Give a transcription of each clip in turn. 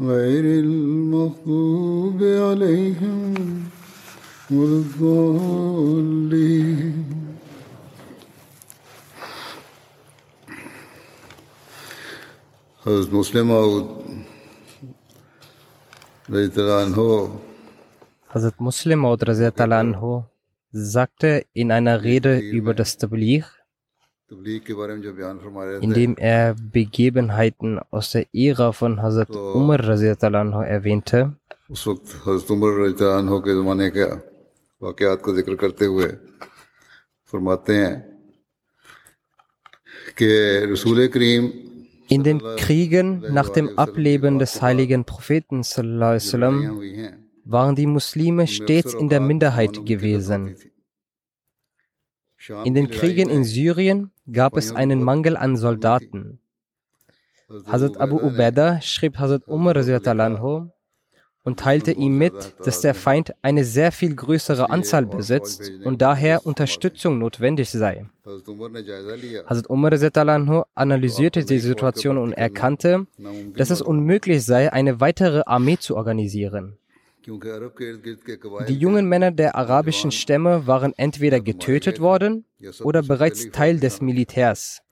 غير المغضوب عليهم ولا الضالين حضرت مسلم Hazrat Muslim sagte in einer Rede über das Tabligh, indem er Begebenheiten aus der Ära von Hazrat Umar erwähnte. In den Kriegen nach dem Ableben des heiligen Propheten waren die Muslime stets in der Minderheit gewesen. In den Kriegen in Syrien gab es einen Mangel an Soldaten. Hazrat Abu Ubaidah schrieb Hazrat Umar und teilte ihm mit, dass der Feind eine sehr viel größere Anzahl besitzt und daher Unterstützung notwendig sei. Hazrat Umar analysierte die Situation und erkannte, dass es unmöglich sei, eine weitere Armee zu organisieren. Die jungen Männer der arabischen Stämme waren entweder getötet worden oder bereits Teil des Militärs.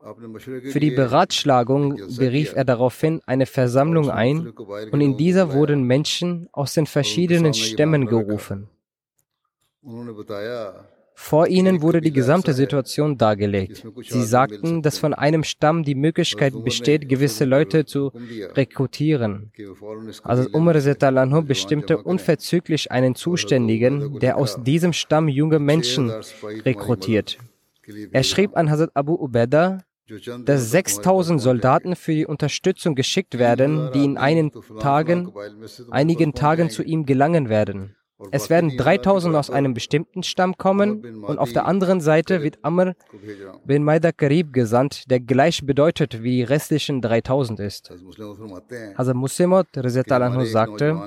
Für die Beratschlagung berief er daraufhin eine Versammlung ein und in dieser wurden Menschen aus den verschiedenen Stämmen gerufen. Vor ihnen wurde die gesamte Situation dargelegt. Sie sagten, dass von einem Stamm die Möglichkeit besteht, gewisse Leute zu rekrutieren. Also Umar Zetalanhu bestimmte unverzüglich einen Zuständigen, der aus diesem Stamm junge Menschen rekrutiert. Er schrieb an Hazrat Abu Ubaidah, dass 6000 Soldaten für die Unterstützung geschickt werden, die in Tagen, einigen Tagen zu ihm gelangen werden. Es werden 3000 aus einem bestimmten Stamm kommen und auf der anderen Seite wird Amr bin Maida Karib gesandt, der gleich bedeutet wie die restlichen 3000 ist. Hazrat Muslimat Anhu sagte,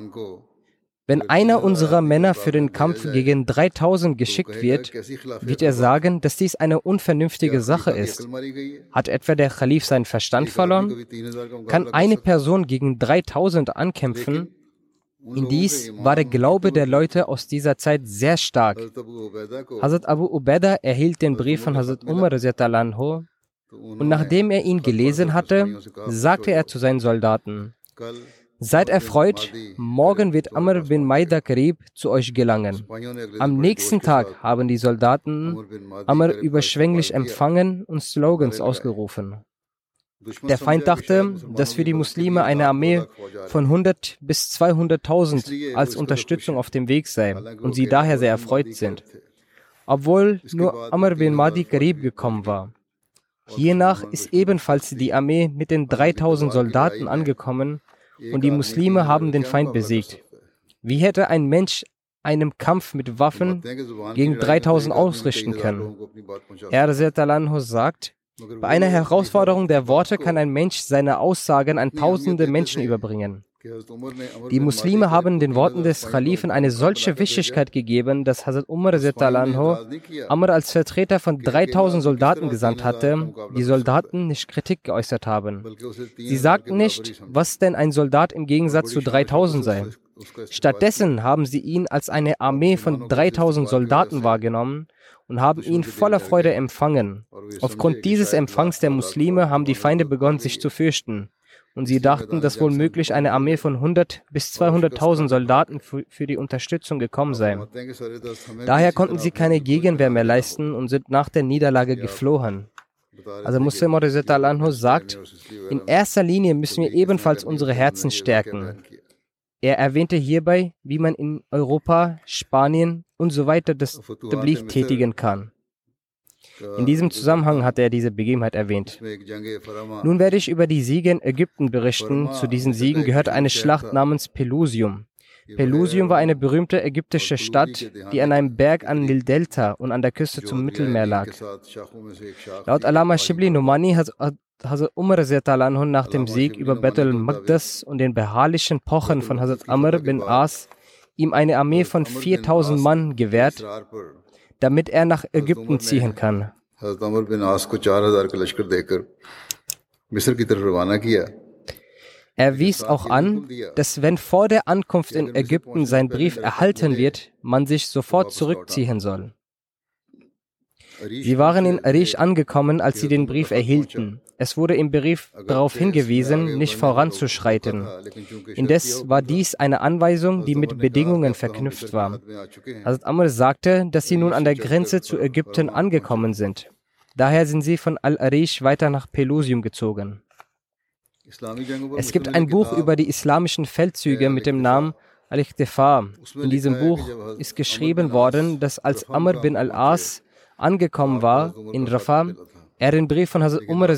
wenn einer unserer Männer für den Kampf gegen 3000 geschickt wird, wird er sagen, dass dies eine unvernünftige Sache ist. Hat etwa der Khalif seinen Verstand verloren? Kann eine Person gegen 3000 ankämpfen? In dies war der Glaube der Leute aus dieser Zeit sehr stark. Hazrat Abu Ubeda erhielt den Brief von Hazrat Umar anhu, und nachdem er ihn gelesen hatte, sagte er zu seinen Soldaten, Seid erfreut, morgen wird Amr bin Maida Karib zu euch gelangen. Am nächsten Tag haben die Soldaten Amr überschwänglich empfangen und Slogans ausgerufen. Der Feind dachte, dass für die Muslime eine Armee von 100 bis 200.000 als Unterstützung auf dem Weg sei und sie daher sehr erfreut sind, obwohl nur Amr bin Mahdi Karib gekommen war. Hiernach ist ebenfalls die Armee mit den 3000 Soldaten angekommen und die Muslime haben den Feind besiegt. Wie hätte ein Mensch einem Kampf mit Waffen gegen 3000 ausrichten können? Er sagt, bei einer Herausforderung der Worte kann ein Mensch seine Aussagen an tausende Menschen überbringen. Die Muslime haben den Worten des Khalifen eine solche Wichtigkeit gegeben, dass Hazrat Umar anho Amr als Vertreter von 3000 Soldaten gesandt hatte, die Soldaten nicht Kritik geäußert haben. Sie sagten nicht, was denn ein Soldat im Gegensatz zu 3000 sei. Stattdessen haben sie ihn als eine Armee von 3000 Soldaten wahrgenommen und haben ihn voller Freude empfangen. Aufgrund dieses Empfangs der Muslime haben die Feinde begonnen, sich zu fürchten. und sie dachten, dass wohl möglich eine Armee von 100 bis 200.000 Soldaten für, die Unterstützung gekommen sei. Daher konnten sie keine Gegenwehr mehr leisten und sind nach der Niederlage geflohen. Also Muslim Anhu sagt, in erster Linie müssen wir ebenfalls unsere Herzen stärken. Er erwähnte hierbei, wie man in Europa, Spanien und so weiter das Tabligh tätigen kann. In diesem Zusammenhang hat er diese Begebenheit erwähnt. Nun werde ich über die Siege in Ägypten berichten. Zu diesen Siegen gehört eine Schlacht namens Pelusium. Pelusium war eine berühmte ägyptische Stadt, die an einem Berg an Nil-Delta und an der Küste zum Mittelmeer lag. Laut Alama Shibli Numani hat Hazrat Umar nach dem Sieg über Bethel Magdas und den beharrlichen Pochen von Hazrat Amr bin As ihm eine Armee von 4000 Mann gewährt damit er nach Ägypten ziehen kann. Er wies auch an, dass wenn vor der Ankunft in Ägypten sein Brief erhalten wird, man sich sofort zurückziehen soll. Sie waren in Arish angekommen, als sie den Brief erhielten. Es wurde im Brief darauf hingewiesen, nicht voranzuschreiten. Indes war dies eine Anweisung, die mit Bedingungen verknüpft war. Hazrat Amr sagte, dass sie nun an der Grenze zu Ägypten angekommen sind. Daher sind sie von Al-Arish weiter nach Pelusium gezogen. Es gibt ein Buch über die islamischen Feldzüge mit dem Namen Al-Ikhtifa. In diesem Buch ist geschrieben worden, dass als Amr bin al-As angekommen war in Rafah, er den Brief von Hazrat Umar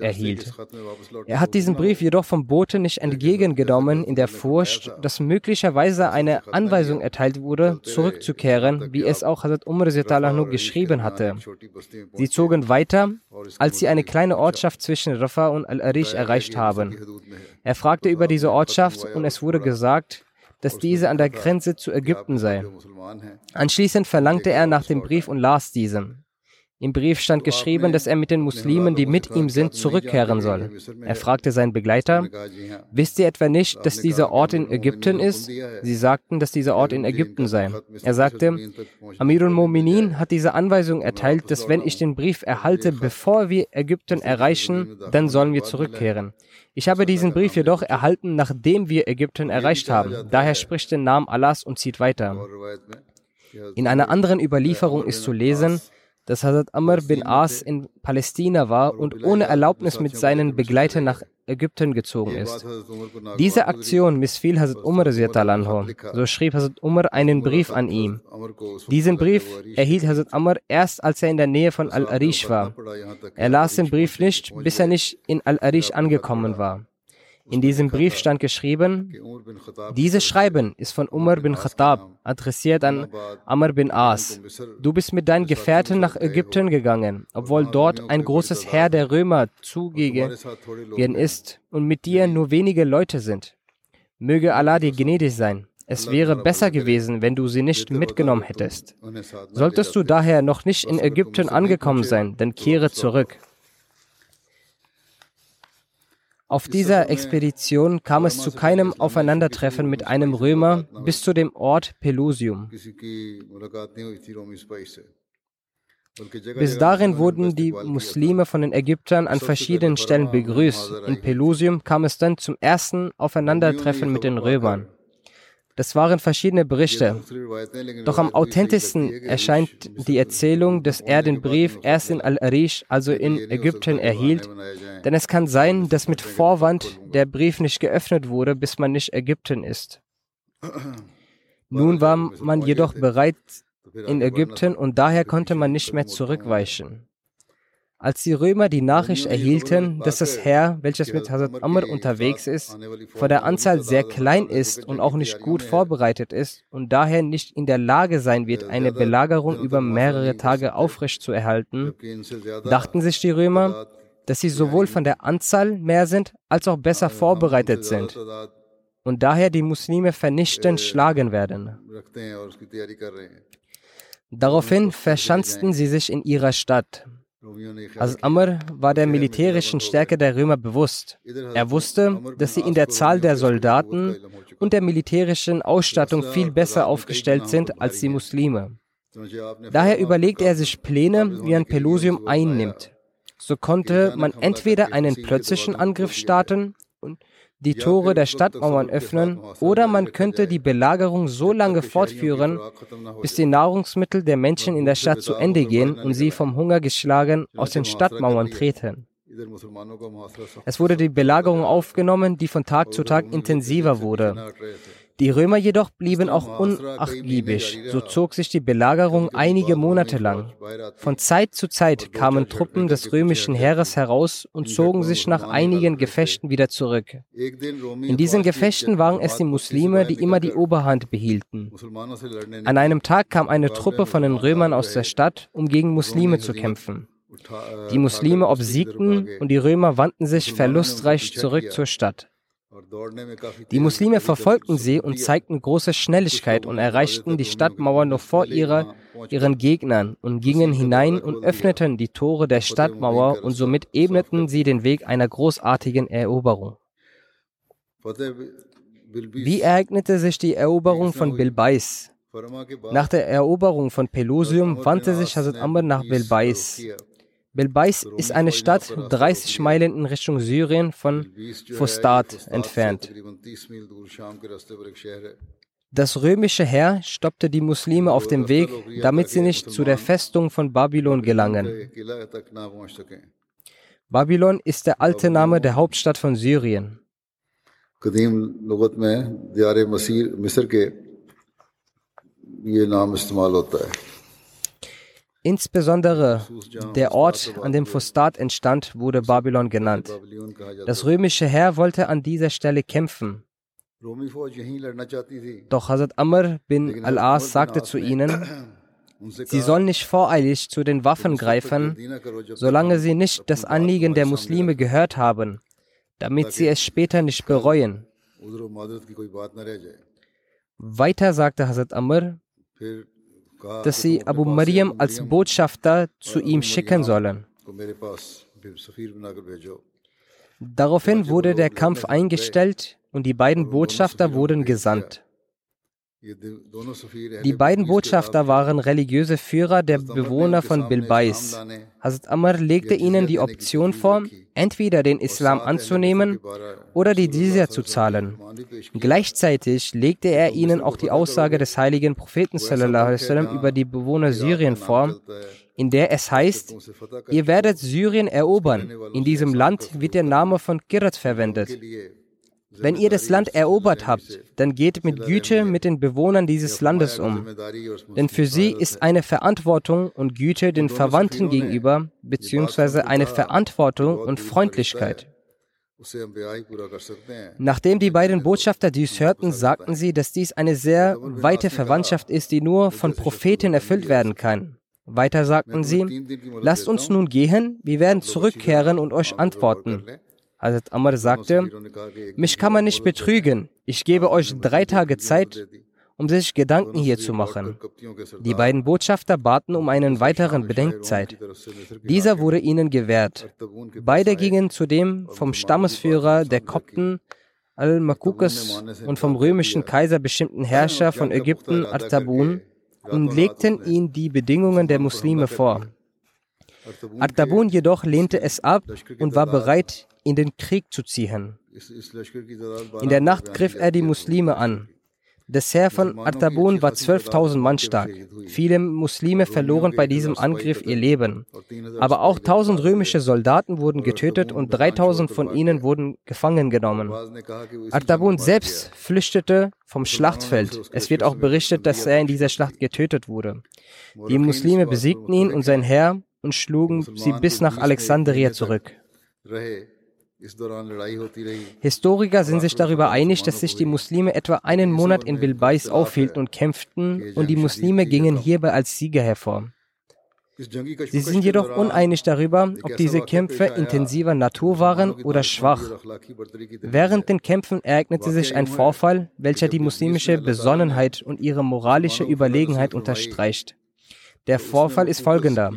erhielt. Er hat diesen Brief jedoch vom Bote nicht entgegengenommen, in der Furcht, dass möglicherweise eine Anweisung erteilt wurde, zurückzukehren, wie es auch Hazrat Umar geschrieben hatte. Sie zogen weiter, als sie eine kleine Ortschaft zwischen Rafah und Al-Arish erreicht haben. Er fragte über diese Ortschaft und es wurde gesagt, dass diese an der Grenze zu Ägypten sei. Anschließend verlangte er nach dem Brief und las diesen. Im Brief stand geschrieben, dass er mit den Muslimen, die mit ihm sind, zurückkehren soll. Er fragte seinen Begleiter, wisst ihr etwa nicht, dass dieser Ort in Ägypten ist? Sie sagten, dass dieser Ort in Ägypten sei. Er sagte, Amirul Mominin hat diese Anweisung erteilt, dass wenn ich den Brief erhalte, bevor wir Ägypten erreichen, dann sollen wir zurückkehren. Ich habe diesen Brief jedoch erhalten, nachdem wir Ägypten erreicht haben. Daher spricht den Namen Allahs und zieht weiter. In einer anderen Überlieferung ist zu lesen, dass Hazrat Amr bin As in Palästina war und ohne Erlaubnis mit seinen Begleitern nach Ägypten gezogen ist. Diese Aktion missfiel Hazrat Umar So schrieb Hazrat Umar einen Brief an ihn. Diesen Brief erhielt Hazrat Amr erst, als er in der Nähe von Al-Arish war. Er las den Brief nicht, bis er nicht in Al-Arish angekommen war. In diesem Brief stand geschrieben, dieses Schreiben ist von Umar bin Khattab, adressiert an Amr bin As. Du bist mit deinen Gefährten nach Ägypten gegangen, obwohl dort ein großes Heer der Römer zugegen ist und mit dir nur wenige Leute sind. Möge Allah dir gnädig sein. Es wäre besser gewesen, wenn du sie nicht mitgenommen hättest. Solltest du daher noch nicht in Ägypten angekommen sein, dann kehre zurück. Auf dieser Expedition kam es zu keinem Aufeinandertreffen mit einem Römer bis zu dem Ort Pelusium. Bis dahin wurden die Muslime von den Ägyptern an verschiedenen Stellen begrüßt. In Pelusium kam es dann zum ersten Aufeinandertreffen mit den Römern. Das waren verschiedene Berichte. Doch am authentischsten erscheint die Erzählung, dass er den Brief erst in Al-Arish, also in Ägypten, erhielt. Denn es kann sein, dass mit Vorwand der Brief nicht geöffnet wurde, bis man nicht Ägypten ist. Nun war man jedoch bereit in Ägypten und daher konnte man nicht mehr zurückweichen. Als die Römer die Nachricht erhielten, dass das Heer, welches mit Hazrat Amr unterwegs ist, von der Anzahl sehr klein ist und auch nicht gut vorbereitet ist und daher nicht in der Lage sein wird, eine Belagerung über mehrere Tage aufrecht zu erhalten, dachten sich die Römer, dass sie sowohl von der Anzahl mehr sind, als auch besser vorbereitet sind. und daher die Muslime vernichtend schlagen werden. Daraufhin verschanzten sie sich in ihrer Stadt. As Amr war der militärischen Stärke der Römer bewusst. Er wusste, dass sie in der Zahl der Soldaten und der militärischen Ausstattung viel besser aufgestellt sind als die Muslime. Daher überlegte er sich Pläne, wie ein Pelusium einnimmt. So konnte man entweder einen plötzlichen Angriff starten die Tore der Stadtmauern öffnen oder man könnte die Belagerung so lange fortführen, bis die Nahrungsmittel der Menschen in der Stadt zu Ende gehen und sie vom Hunger geschlagen aus den Stadtmauern treten. Es wurde die Belagerung aufgenommen, die von Tag zu Tag intensiver wurde. Die Römer jedoch blieben auch unachtgiebig, so zog sich die Belagerung einige Monate lang. Von Zeit zu Zeit kamen Truppen des römischen Heeres heraus und zogen sich nach einigen Gefechten wieder zurück. In diesen Gefechten waren es die Muslime, die immer die Oberhand behielten. An einem Tag kam eine Truppe von den Römern aus der Stadt, um gegen Muslime zu kämpfen. Die Muslime obsiegten und die Römer wandten sich verlustreich zurück zur Stadt. Die Muslime verfolgten sie und zeigten große Schnelligkeit und erreichten die Stadtmauer noch vor ihrer, ihren Gegnern und gingen hinein und öffneten die Tore der Stadtmauer und somit ebneten sie den Weg einer großartigen Eroberung. Wie ereignete sich die Eroberung von Bilbais? Nach der Eroberung von Pelusium wandte sich Hazrat Amr nach Bilbais. Belbeis ist eine Stadt 30 Meilen in Richtung Syrien von Fustat entfernt. Das römische Heer stoppte die Muslime auf dem Weg, damit sie nicht zu der Festung von Babylon gelangen. Babylon ist der alte Name der Hauptstadt von Syrien. Ihr Name ist Malotai. Insbesondere der Ort, an dem Fustat entstand, wurde Babylon genannt. Das römische Heer wollte an dieser Stelle kämpfen. Doch Hazrat Amr bin al-As sagte zu ihnen, Sie sollen nicht voreilig zu den Waffen greifen, solange sie nicht das Anliegen der Muslime gehört haben, damit sie es später nicht bereuen. Weiter sagte Hazrat Amr, dass sie Abu Mariam als Botschafter zu ihm schicken sollen. Daraufhin wurde der Kampf eingestellt und die beiden Botschafter wurden gesandt. Die beiden Botschafter waren religiöse Führer der Bewohner von Bilbais. Hazrat Amr legte ihnen die Option vor, entweder den Islam anzunehmen oder die Jizya zu zahlen. Gleichzeitig legte er ihnen auch die Aussage des heiligen Propheten sallam, über die Bewohner Syrien vor, in der es heißt, ihr werdet Syrien erobern. In diesem Land wird der Name von Kirat verwendet. Wenn ihr das Land erobert habt, dann geht mit Güte mit den Bewohnern dieses Landes um. Denn für sie ist eine Verantwortung und Güte den Verwandten gegenüber, beziehungsweise eine Verantwortung und Freundlichkeit. Nachdem die beiden Botschafter dies hörten, sagten sie, dass dies eine sehr weite Verwandtschaft ist, die nur von Propheten erfüllt werden kann. Weiter sagten sie, lasst uns nun gehen, wir werden zurückkehren und euch antworten. Hazrat Amr sagte, mich kann man nicht betrügen. Ich gebe euch drei Tage Zeit, um sich Gedanken hier zu machen. Die beiden Botschafter baten um einen weiteren Bedenkzeit. Dieser wurde ihnen gewährt. Beide gingen zu dem vom Stammesführer der Kopten Al-Makukes und vom römischen Kaiser bestimmten Herrscher von Ägypten Artabun und legten ihm die Bedingungen der Muslime vor. Artabun jedoch lehnte es ab und war bereit, in den Krieg zu ziehen. In der Nacht griff er die Muslime an. Das Heer von Artabun war 12.000 Mann stark. Viele Muslime verloren bei diesem Angriff ihr Leben. Aber auch 1000 römische Soldaten wurden getötet und 3000 von ihnen wurden gefangen genommen. Artabun selbst flüchtete vom Schlachtfeld. Es wird auch berichtet, dass er in dieser Schlacht getötet wurde. Die Muslime besiegten ihn und sein Heer und schlugen sie bis nach Alexandria zurück. Historiker sind sich darüber einig, dass sich die Muslime etwa einen Monat in Bilbais aufhielten und kämpften und die Muslime gingen hierbei als Sieger hervor. Sie sind jedoch uneinig darüber, ob diese Kämpfe intensiver Natur waren oder schwach. Während den Kämpfen ereignete sich ein Vorfall, welcher die muslimische Besonnenheit und ihre moralische Überlegenheit unterstreicht. Der Vorfall ist folgender.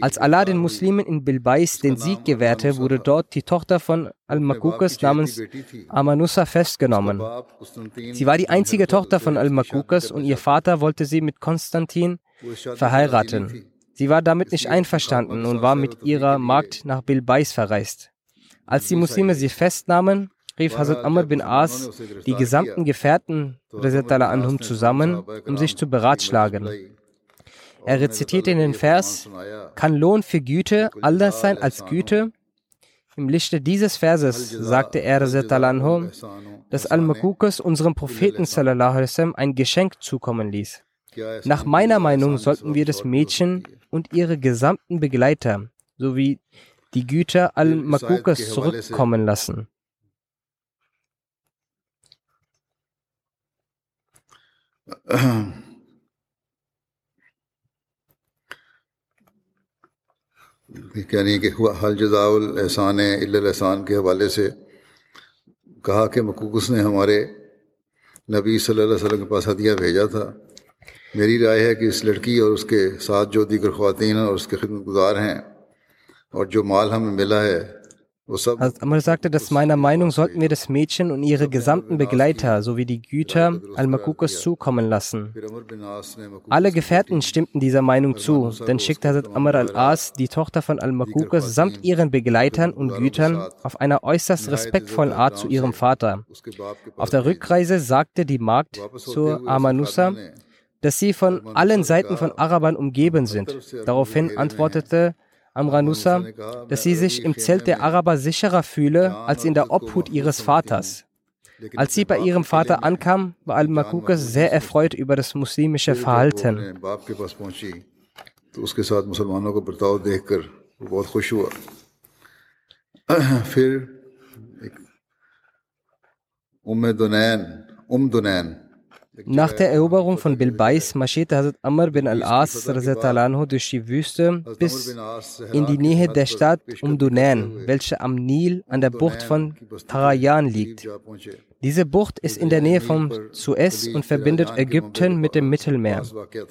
Als Allah den Muslimen in Bilbais den Sieg gewährte, wurde dort die Tochter von Al-Makukas namens Amanusa festgenommen. Sie war die einzige Tochter von Al-Makukas und ihr Vater wollte sie mit Konstantin verheiraten. Sie war damit nicht einverstanden und war mit ihrer Magd nach Bilbais verreist. Als die Muslime sie festnahmen, rief Hazrat Amr bin As die gesamten Gefährten Anhum zusammen, um sich zu beratschlagen. Er rezitierte in den Vers, kann Lohn für Güte anders sein als Güte? Im Lichte dieses Verses sagte er, dass Al-Makukas unserem Propheten ein Geschenk zukommen ließ. Nach meiner Meinung sollten wir das Mädchen und ihre gesamten Begleiter sowie die Güter Al-Makukas zurückkommen lassen. یعنی کہ حل جزاء الاحسان الاحسان کے حوالے سے کہا کہ مقوقس نے ہمارے نبی صلی اللہ علیہ وسلم کے پاس ہدیہ بھیجا تھا۔ میری رائے ہے کہ اس لڑکی اور اس کے ساتھ جو دیگر خواتین اور اس کے خدمت گزار ہیں اور جو مال ہمیں ملا ہے Amr sagte, dass meiner Meinung sollten wir das Mädchen und ihre gesamten Begleiter sowie die Güter Al-Makukas zukommen lassen. Alle Gefährten stimmten dieser Meinung zu, denn schickte Hazrat Amr al-As die Tochter von Al-Makukas samt ihren Begleitern und Gütern auf einer äußerst respektvollen Art zu ihrem Vater. Auf der Rückreise sagte die Magd zur Amanusa, dass sie von allen Seiten von Arabern umgeben sind. Daraufhin antwortete Amranusa, dass sie sich im Zelt der Araber sicherer fühle als in der Obhut ihres Vaters. Als sie bei ihrem Vater ankam, war Al-Makukas sehr erfreut über das muslimische Verhalten. Um Dunain, nach der Eroberung von Bilbais marschierte Hazrat Amr bin al-As durch die Wüste bis in die Nähe der Stadt Umdunan, welche am Nil an der Bucht von Tarayan liegt. Diese Bucht ist in der Nähe vom Suez und verbindet Ägypten mit dem Mittelmeer.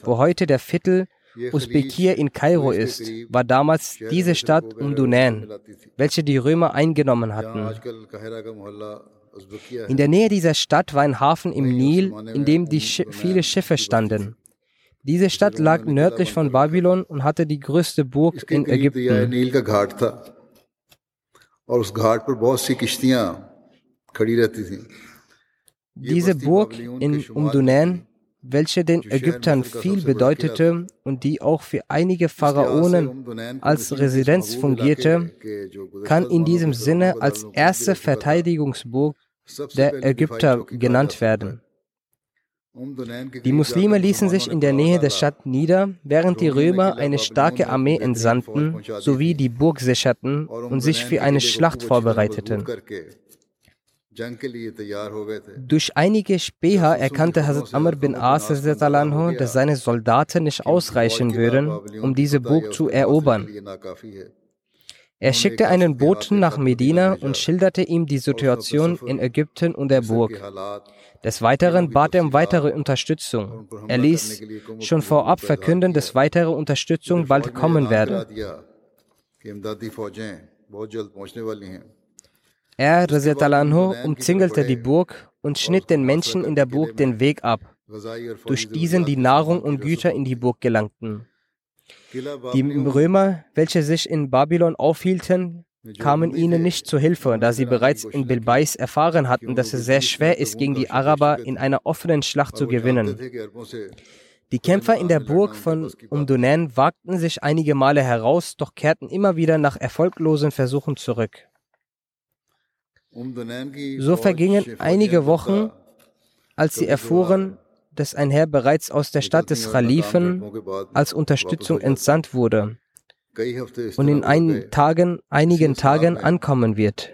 Wo heute der Viertel Usbekir in Kairo ist, war damals diese Stadt Umdunan, welche die Römer eingenommen hatten. In der Nähe dieser Stadt war ein Hafen im Nil, in dem Sch viele Schiffe standen. Diese Stadt lag nördlich von Babylon und hatte die größte Burg in Ägypten. Diese Burg in Umdunan, welche den Ägyptern viel bedeutete und die auch für einige Pharaonen als Residenz fungierte, kann in diesem Sinne als erste Verteidigungsburg der Ägypter genannt werden. Die Muslime ließen sich in der Nähe der Stadt nieder, während die Römer eine starke Armee entsandten sowie die Burg sicherten und sich für eine Schlacht vorbereiteten. Durch einige Späher erkannte Hazrat Amr bin As, dass seine Soldaten nicht ausreichen würden, um diese Burg zu erobern. Er schickte einen Boten nach Medina und schilderte ihm die Situation in Ägypten und der Burg. Des Weiteren bat er um weitere Unterstützung. Er ließ schon vorab verkünden, dass weitere Unterstützung bald kommen werde. Er, Anhu, umzingelte die Burg und schnitt den Menschen in der Burg den Weg ab, durch diesen die Nahrung und Güter in die Burg gelangten. Die Römer, welche sich in Babylon aufhielten, kamen ihnen nicht zu Hilfe, da sie bereits in Bilbais erfahren hatten, dass es sehr schwer ist, gegen die Araber in einer offenen Schlacht zu gewinnen. Die Kämpfer in der Burg von Umdunen wagten sich einige Male heraus, doch kehrten immer wieder nach erfolglosen Versuchen zurück. So vergingen einige Wochen, als sie erfuhren, dass ein Herr bereits aus der Stadt des Khalifen als Unterstützung entsandt wurde. Und in einigen Tagen, einigen Tagen ankommen wird.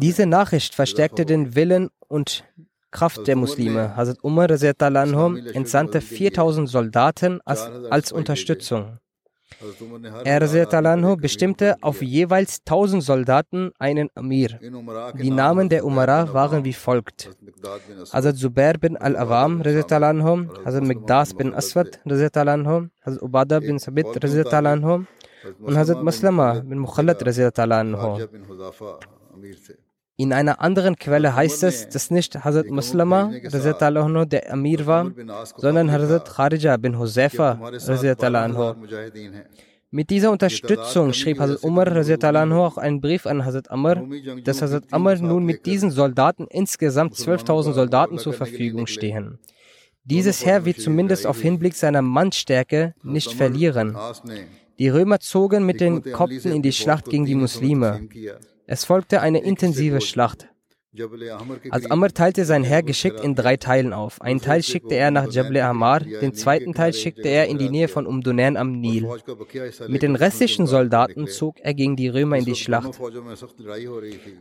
Diese Nachricht verstärkte den Willen und Kraft der Muslime. Hazrat Umar entsandte 4000 Soldaten als, als Unterstützung. Er bestimmte auf jeweils 1000 Soldaten einen Amir. Die Namen der Umara waren wie folgt. Hazrat Zubair bin al-Awam, Hazrat Mikdas bin Aswad, Hazrat Ubada bin Sabit, und Hazrat Maslama bin Mukhallat. In einer anderen Quelle heißt es, dass nicht Hazrat Maslama der Amir war, sondern Hazrat Kharija bin Huzaifa. Mit dieser Unterstützung schrieb Hazrat Umar auch einen Brief an Hazrat Amr, dass Hazrat Amr nun mit diesen Soldaten insgesamt 12.000 Soldaten zur Verfügung stehen. Dieses Heer wird zumindest auf Hinblick seiner Mannstärke nicht verlieren. Die Römer zogen mit den Kopten in die Schlacht gegen die Muslime. Es folgte eine intensive Schlacht. Als Amr teilte sein Heer geschickt in drei Teilen auf. Einen Teil schickte er nach Jabal Amar, den zweiten Teil schickte er in die Nähe von Umdunan am Nil. Mit den restlichen Soldaten zog er gegen die Römer in die Schlacht.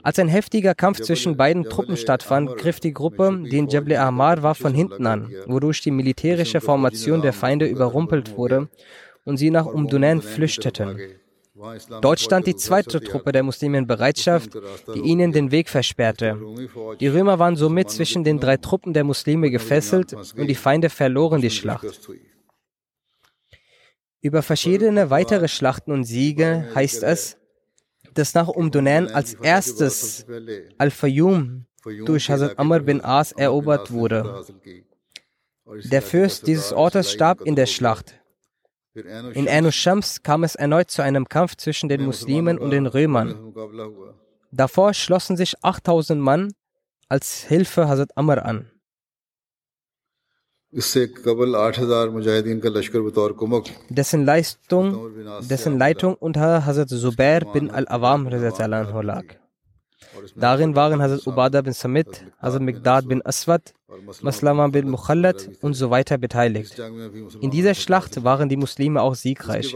Als ein heftiger Kampf zwischen beiden Truppen stattfand, griff die Gruppe, die in Jabal Amar war, von hinten an, wodurch die militärische Formation der Feinde überrumpelt wurde und sie nach Umdunan flüchteten. Dort stand die zweite Truppe der Muslime in Bereitschaft, die ihnen den Weg versperrte. Die Römer waren somit zwischen den drei Truppen der Muslime gefesselt und die Feinde verloren die Schlacht. Über verschiedene weitere Schlachten und Siege heißt es, dass nach Umdunan als erstes Al-Fayyum durch Hazrat Amr bin As erobert wurde. Der Fürst dieses Ortes starb in der Schlacht. In Anu Shams kam es erneut zu einem Kampf zwischen den Muslimen und den Römern. Davor schlossen sich 8000 Mann als Hilfe Hazrat Amr an. Dessen, Leistung, dessen Leitung unter Hazrat Zubair bin al-Awam lag. Darin waren Hazrat Ubada bin Samit, Hazrat Migdad bin Aswad, Maslama bin Mukhallat und so weiter beteiligt. In dieser Schlacht waren die Muslime auch siegreich.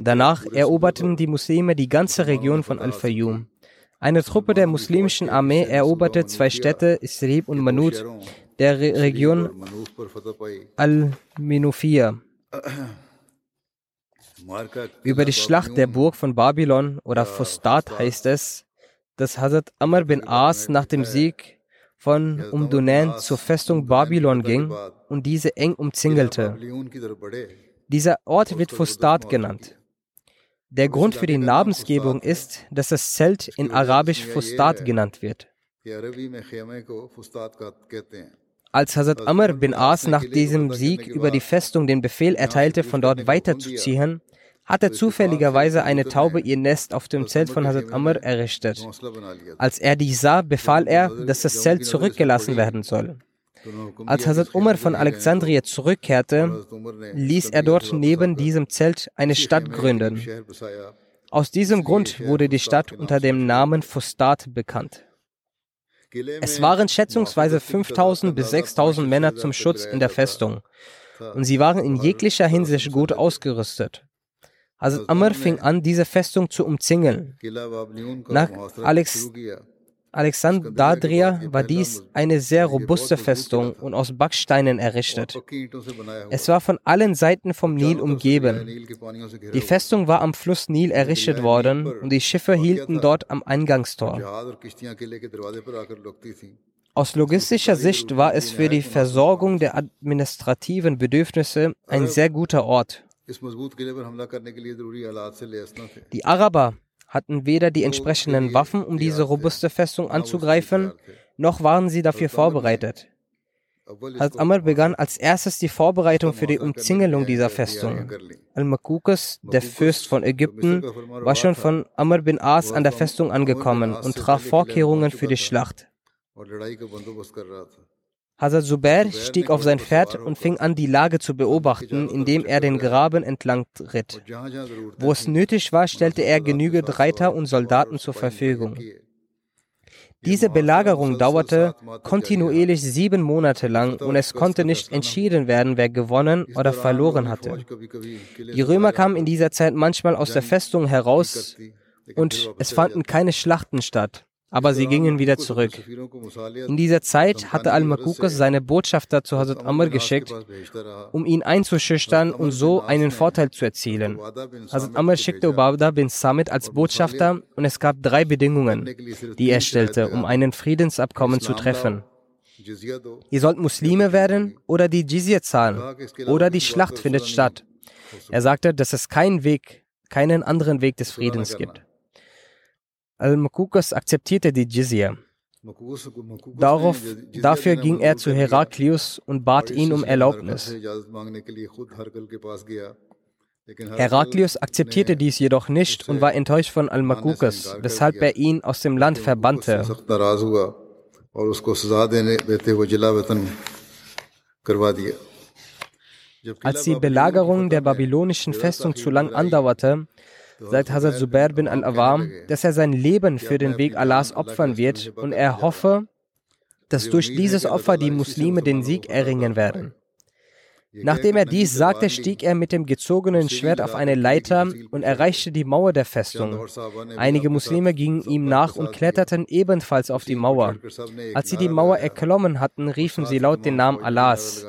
Danach eroberten die Muslime die ganze Region von Al-Fayyum. Eine Truppe der muslimischen Armee eroberte zwei Städte, Isrib und Manut, der Re Region Al-Minufia. Über die Schlacht der Burg von Babylon oder Fustat heißt es, dass Hazrat Amr bin As nach dem Sieg von Umdunan zur Festung Babylon ging und diese eng umzingelte. Dieser Ort wird Fustat genannt. Der Grund für die Namensgebung ist, dass das Zelt in Arabisch Fustat genannt wird. Als Hazrat Amr bin As nach diesem Sieg über die Festung den Befehl erteilte, von dort weiterzuziehen, hatte zufälligerweise eine Taube ihr Nest auf dem Zelt von Hazrat Amr errichtet. Als er dies sah, befahl er, dass das Zelt zurückgelassen werden soll. Als Hazrat Umar von Alexandria zurückkehrte, ließ er dort neben diesem Zelt eine Stadt gründen. Aus diesem Grund wurde die Stadt unter dem Namen Fustat bekannt. Es waren schätzungsweise 5000 bis 6000 Männer zum Schutz in der Festung und sie waren in jeglicher Hinsicht gut ausgerüstet. Also Amr fing an, diese Festung zu umzingeln. Nach Alex Alexandria war dies eine sehr robuste Festung und aus Backsteinen errichtet. Es war von allen Seiten vom Nil umgeben. Die Festung war am Fluss Nil errichtet worden und die Schiffe hielten dort am Eingangstor. Aus logistischer Sicht war es für die Versorgung der administrativen Bedürfnisse ein sehr guter Ort. Die Araber hatten weder die entsprechenden Waffen, um diese robuste Festung anzugreifen, noch waren sie dafür vorbereitet. Hazrat Amr begann als erstes die Vorbereitung für die Umzingelung dieser Festung. Al-Makukes, der Fürst von Ägypten, war schon von Amr bin As an der Festung angekommen und traf Vorkehrungen für die Schlacht. Hazrat Zubair stieg auf sein Pferd und fing an, die Lage zu beobachten, indem er den Graben entlang ritt. Wo es nötig war, stellte er genügend Reiter und Soldaten zur Verfügung. Diese Belagerung dauerte kontinuierlich sieben Monate lang und es konnte nicht entschieden werden, wer gewonnen oder verloren hatte. Die Römer kamen in dieser Zeit manchmal aus der Festung heraus und es fanden keine Schlachten statt aber sie gingen wieder zurück. In dieser Zeit hatte Al-Makukas seine Botschafter zu Hazrat Amr geschickt, um ihn einzuschüchtern und so einen Vorteil zu erzielen. Hazrat Amr schickte Ubabda bin Samit als Botschafter und es gab drei Bedingungen, die er stellte, um einen Friedensabkommen zu treffen. Ihr sollt Muslime werden oder die Jizya zahlen oder die Schlacht findet statt. Er sagte, dass es keinen Weg, keinen anderen Weg des Friedens gibt. Al-Makukas akzeptierte die Jizya. Darauf, dafür ging er zu Heraklius und bat ihn um Erlaubnis. Heraklius akzeptierte dies jedoch nicht und war enttäuscht von Al-Makukas, weshalb er ihn aus dem Land verbannte. Als die Belagerung der babylonischen Festung zu lang andauerte, sagt Hazrat Zubair bin al-Awam, dass er sein Leben für den Weg Allahs opfern wird und er hoffe, dass durch dieses Opfer die Muslime den Sieg erringen werden. Nachdem er dies sagte, stieg er mit dem gezogenen Schwert auf eine Leiter und erreichte die Mauer der Festung. Einige Muslime gingen ihm nach und kletterten ebenfalls auf die Mauer. Als sie die Mauer erklommen hatten, riefen sie laut den Namen Allahs.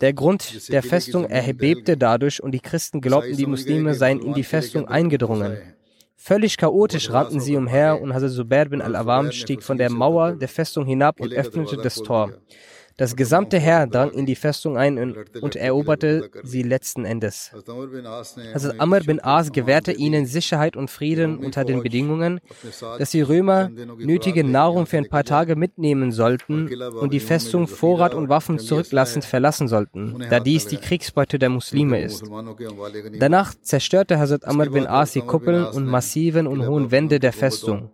Der Grund der Festung erbebte dadurch und die Christen glaubten, die Muslime seien in die Festung eingedrungen. Völlig chaotisch rannten sie umher und Hazrat Zubair bin al-Awam stieg von der Mauer der Festung hinab und öffnete das Tor. Das gesamte Heer drang in die Festung ein und eroberte sie letzten Endes. Also Amr bin As gewährte ihnen Sicherheit und Frieden unter den Bedingungen, dass die Römer nötige Nahrung für ein paar Tage mitnehmen sollten und die Festung Vorrat und Waffen zurücklassend verlassen sollten, da dies die Kriegsbeute der Muslime ist. Danach zerstörte Hazrat Amr bin As die Kuppeln und massiven und hohen Wände der Festung.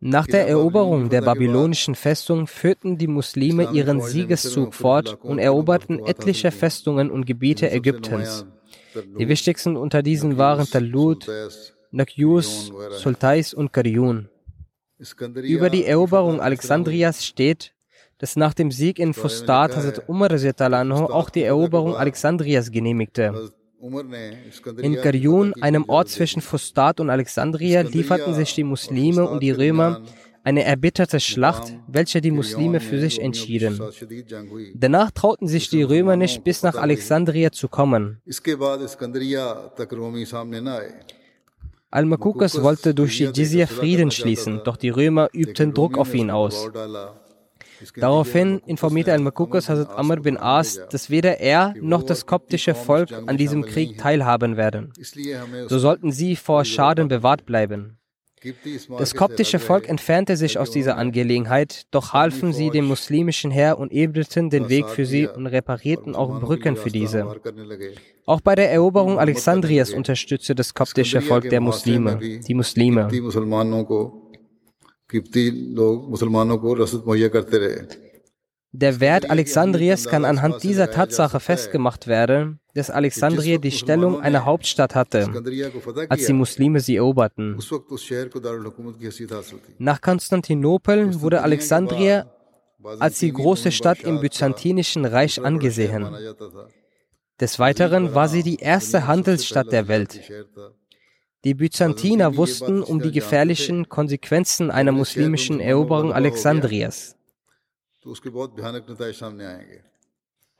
Nach der Eroberung der babylonischen Festung führten die Muslime ihren Siegeszug fort und eroberten etliche Festungen und Gebiete Ägyptens. Die wichtigsten unter diesen waren Talut, Nakyus, Sultais und Karyun. Über die Eroberung Alexandrias steht, dass nach dem Sieg in Fustat Hazrat Umar auch die Eroberung Alexandrias genehmigte. In Karyun, einem Ort zwischen Fustat und Alexandria, lieferten sich die Muslime und die Römer eine erbitterte Schlacht, welche die Muslime für sich entschieden. Danach trauten sich die Römer nicht, bis nach Alexandria zu kommen. Al-Makukas wollte durch die Jizya Frieden schließen, doch die Römer übten Druck auf ihn aus. Daraufhin informierte Al-Makukas Hazrat Amr bin As, dass weder er noch das koptische Volk an diesem Krieg teilhaben werden. So sollten sie vor Schaden bewahrt bleiben. Das koptische Volk entfernte sich aus dieser Angelegenheit, doch halfen sie dem muslimischen Heer und ebneten den Weg für sie und reparierten auch Brücken für diese. Auch bei der Eroberung Alexandrias unterstützte das koptische Volk der Muslime, die Muslime. Der Wert Alexandrias kann anhand dieser Tatsache festgemacht werden, dass Alexandria die Stellung einer Hauptstadt hatte, als die Muslime sie eroberten. Nach Konstantinopel wurde Alexandria als die große Stadt im Byzantinischen Reich angesehen. Des Weiteren war sie die erste Handelsstadt der Welt. Die Byzantiner wussten um die gefährlichen Konsequenzen einer muslimischen Eroberung Alexandrias.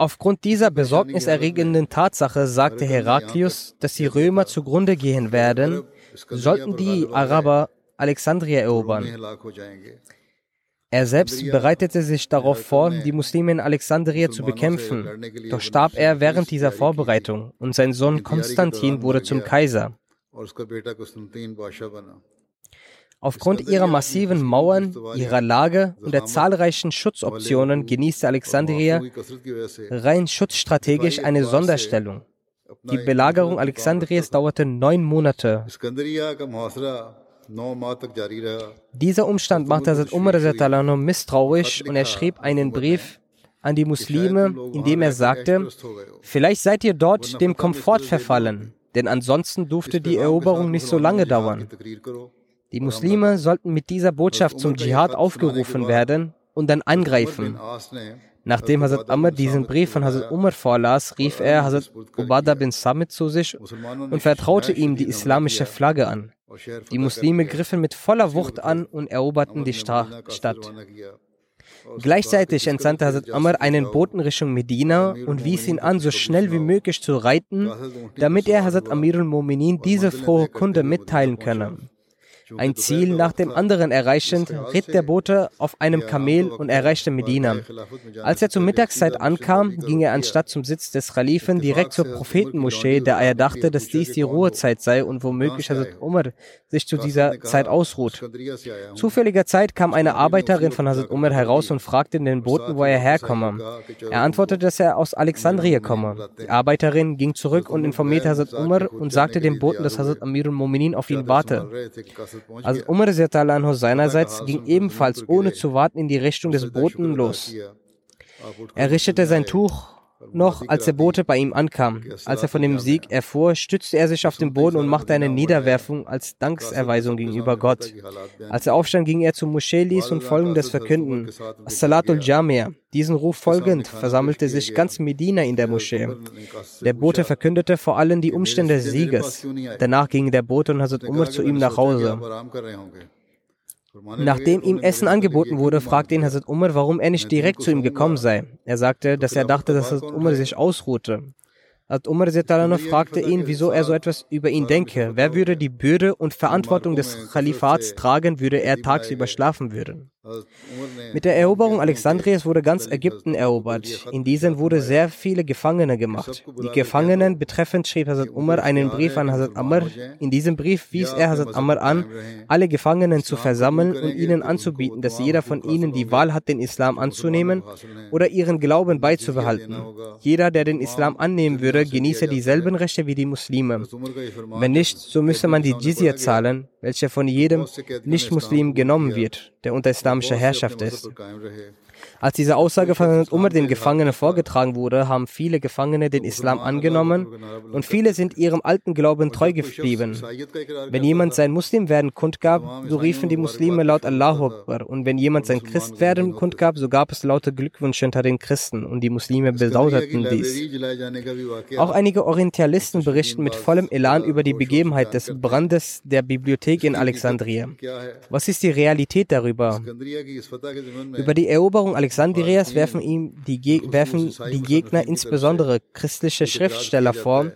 Aufgrund dieser besorgniserregenden Tatsache sagte Heraklius, dass die Römer zugrunde gehen werden, sollten die Araber Alexandria erobern. Er selbst bereitete sich darauf vor, die Muslime in Alexandria zu bekämpfen, doch starb er während dieser Vorbereitung und sein Sohn Konstantin wurde zum Kaiser. Aufgrund ihrer massiven Mauern, ihrer Lage und der zahlreichen Schutzoptionen genießt Alexandria rein schutzstrategisch eine Sonderstellung. Die Belagerung Alexandrias dauerte neun Monate. Dieser Umstand machte Hazrat Umar misstrauisch und er schrieb einen Brief an die Muslime, in dem er sagte, vielleicht seid ihr dort dem Komfort verfallen denn ansonsten durfte die Eroberung nicht so lange dauern. Die Muslime sollten mit dieser Botschaft zum Dschihad aufgerufen werden und dann angreifen. Nachdem Hazrat Amr diesen Brief von Hazrat Umar vorlas, rief er Hazrat Ubadah bin Samit zu sich und vertraute ihm die islamische Flagge an. Die Muslime griffen mit voller Wucht an und eroberten die Stadt. Gleichzeitig entsandte Hazrat Amr einen Boten Richtung Medina und wies ihn an, so schnell wie möglich zu reiten, damit er Hazrat Amirul Mominin diese frohe Kunde mitteilen könne. Ein Ziel nach dem anderen erreichend, ritt der Bote auf einem Kamel und erreichte Medina. Als er zur Mittagszeit ankam, ging er anstatt zum Sitz des Khalifen direkt zur Prophetenmoschee, da er dachte, dass dies die Ruhezeit sei und womöglich Hazrat Umar sich zu dieser Zeit ausruht. Zufälliger Zeit kam eine Arbeiterin von Hazrat Umar heraus und fragte den Boten, wo er herkomme. Er antwortete, dass er aus Alexandria komme. Die Arbeiterin ging zurück und informierte Hazrat Umar und sagte dem Boten, dass Hazrat Amirul Mominin auf ihn warte. Also Umar seinerseits ging ebenfalls ohne zu warten in die Richtung des Boten los. Er richtete sein Tuch noch, als der Bote bei ihm ankam. Als er von dem Sieg erfuhr, stützte er sich auf den Boden und machte eine Niederwerfung als Dankserweisung gegenüber Gott. Als er aufstand, ging er zur Moschee ließ und folgendes verkünden. As-Salatul Jamia. Diesen Ruf folgend versammelte sich ganz Medina in der Moschee. Der Bote verkündete vor allem die Umstände des Sieges. Danach ging der Bote und Hazrat Umar zu ihm nach Hause. Nachdem ihm Essen angeboten wurde, fragte ihn Hazrat Umar, warum er nicht direkt zu ihm gekommen sei. Er sagte, dass er dachte, dass Hazrat Umar sich ausruhte. Hazrat Umar fragte ihn, wieso er so etwas über ihn denke. Wer würde die Bürde und Verantwortung des Khalifats tragen, würde er tagsüber schlafen würden. Mit der Eroberung Alexandrias wurde ganz Ägypten erobert. In diesen wurde sehr viele Gefangene gemacht. Die Gefangenen betreffend schrieb Hazrat Umar einen Brief an Hazrat Amr. In diesem Brief wies er Hazrat Amr an, alle Gefangenen zu versammeln und ihnen anzubieten, dass jeder von ihnen die Wahl hat, den Islam anzunehmen oder ihren Glauben beizubehalten. Jeder, der den Islam annehmen würde, genieße dieselben Rechte wie die Muslime. Wenn nicht, so müsse man die Jizya zahlen, welche von jedem Nicht-Muslim genommen wird, der unter islamischer Herrschaft ist. Als diese Aussage von Umar den Gefangenen vorgetragen wurde, haben viele Gefangene den Islam angenommen und viele sind ihrem alten Glauben treu geblieben. Wenn jemand sein Muslimwerden kundgab, so riefen die Muslime laut Allahu Akbar und wenn jemand sein Christwerden kundgab, so gab es laute Glückwünsche unter den Christen und die Muslime besauderten dies. Auch einige Orientalisten berichten mit vollem Elan über die Begebenheit des Brandes der Bibliothek in Alexandria. Was ist die Realität darüber? Über die Eroberung Alexandriens Alexandrias werfen ihm die, werfen die Gegner, insbesondere christliche Schriftsteller, vor,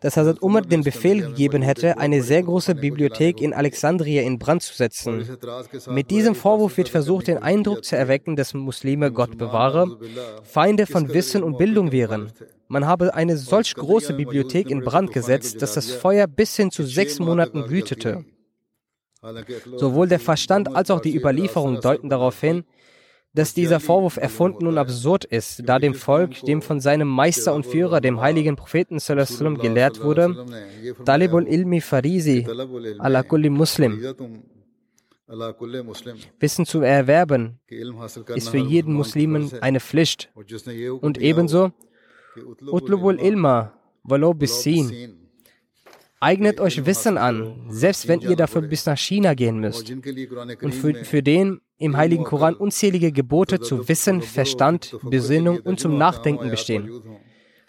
dass Hazrat Umar den Befehl gegeben hätte, eine sehr große Bibliothek in Alexandria in Brand zu setzen. Mit diesem Vorwurf wird versucht, den Eindruck zu erwecken, dass Muslime Gott bewahre, Feinde von Wissen und Bildung wären. Man habe eine solch große Bibliothek in Brand gesetzt, dass das Feuer bis hin zu sechs Monaten wütete. Sowohl der Verstand als auch die Überlieferung deuten darauf hin, dass dieser Vorwurf erfunden und absurd ist, da dem Volk, dem von seinem Meister und Führer, dem heiligen Propheten sallam, gelehrt wurde, Talibul ilmi farisi ala kulli muslim. Wissen zu erwerben ist für jeden Muslimen eine Pflicht. Und ebenso, Utlubul ilma walau bisin. Eignet euch Wissen an, selbst wenn ihr dafür bis nach China gehen müsst. Und für, für den im Heiligen Koran unzählige Gebote zu Wissen, Verstand, Besinnung und zum Nachdenken bestehen.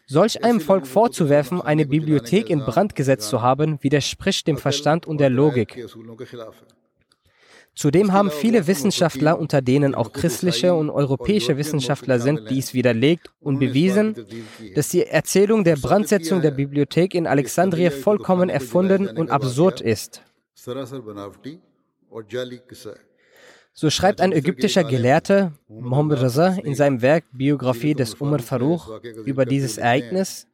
Solch einem Volk vorzuwerfen, eine Bibliothek in Brand gesetzt zu haben, widerspricht dem Verstand und der Logik. Zudem haben viele Wissenschaftler, unter denen auch christliche und europäische Wissenschaftler sind, dies widerlegt und bewiesen, dass die Erzählung der Brandsetzung der Bibliothek in Alexandria vollkommen erfunden und absurd ist. So schreibt ein ägyptischer Gelehrter, Mohammed Raza, in seinem Werk Biografie des Umar Faruch über dieses Ereignis,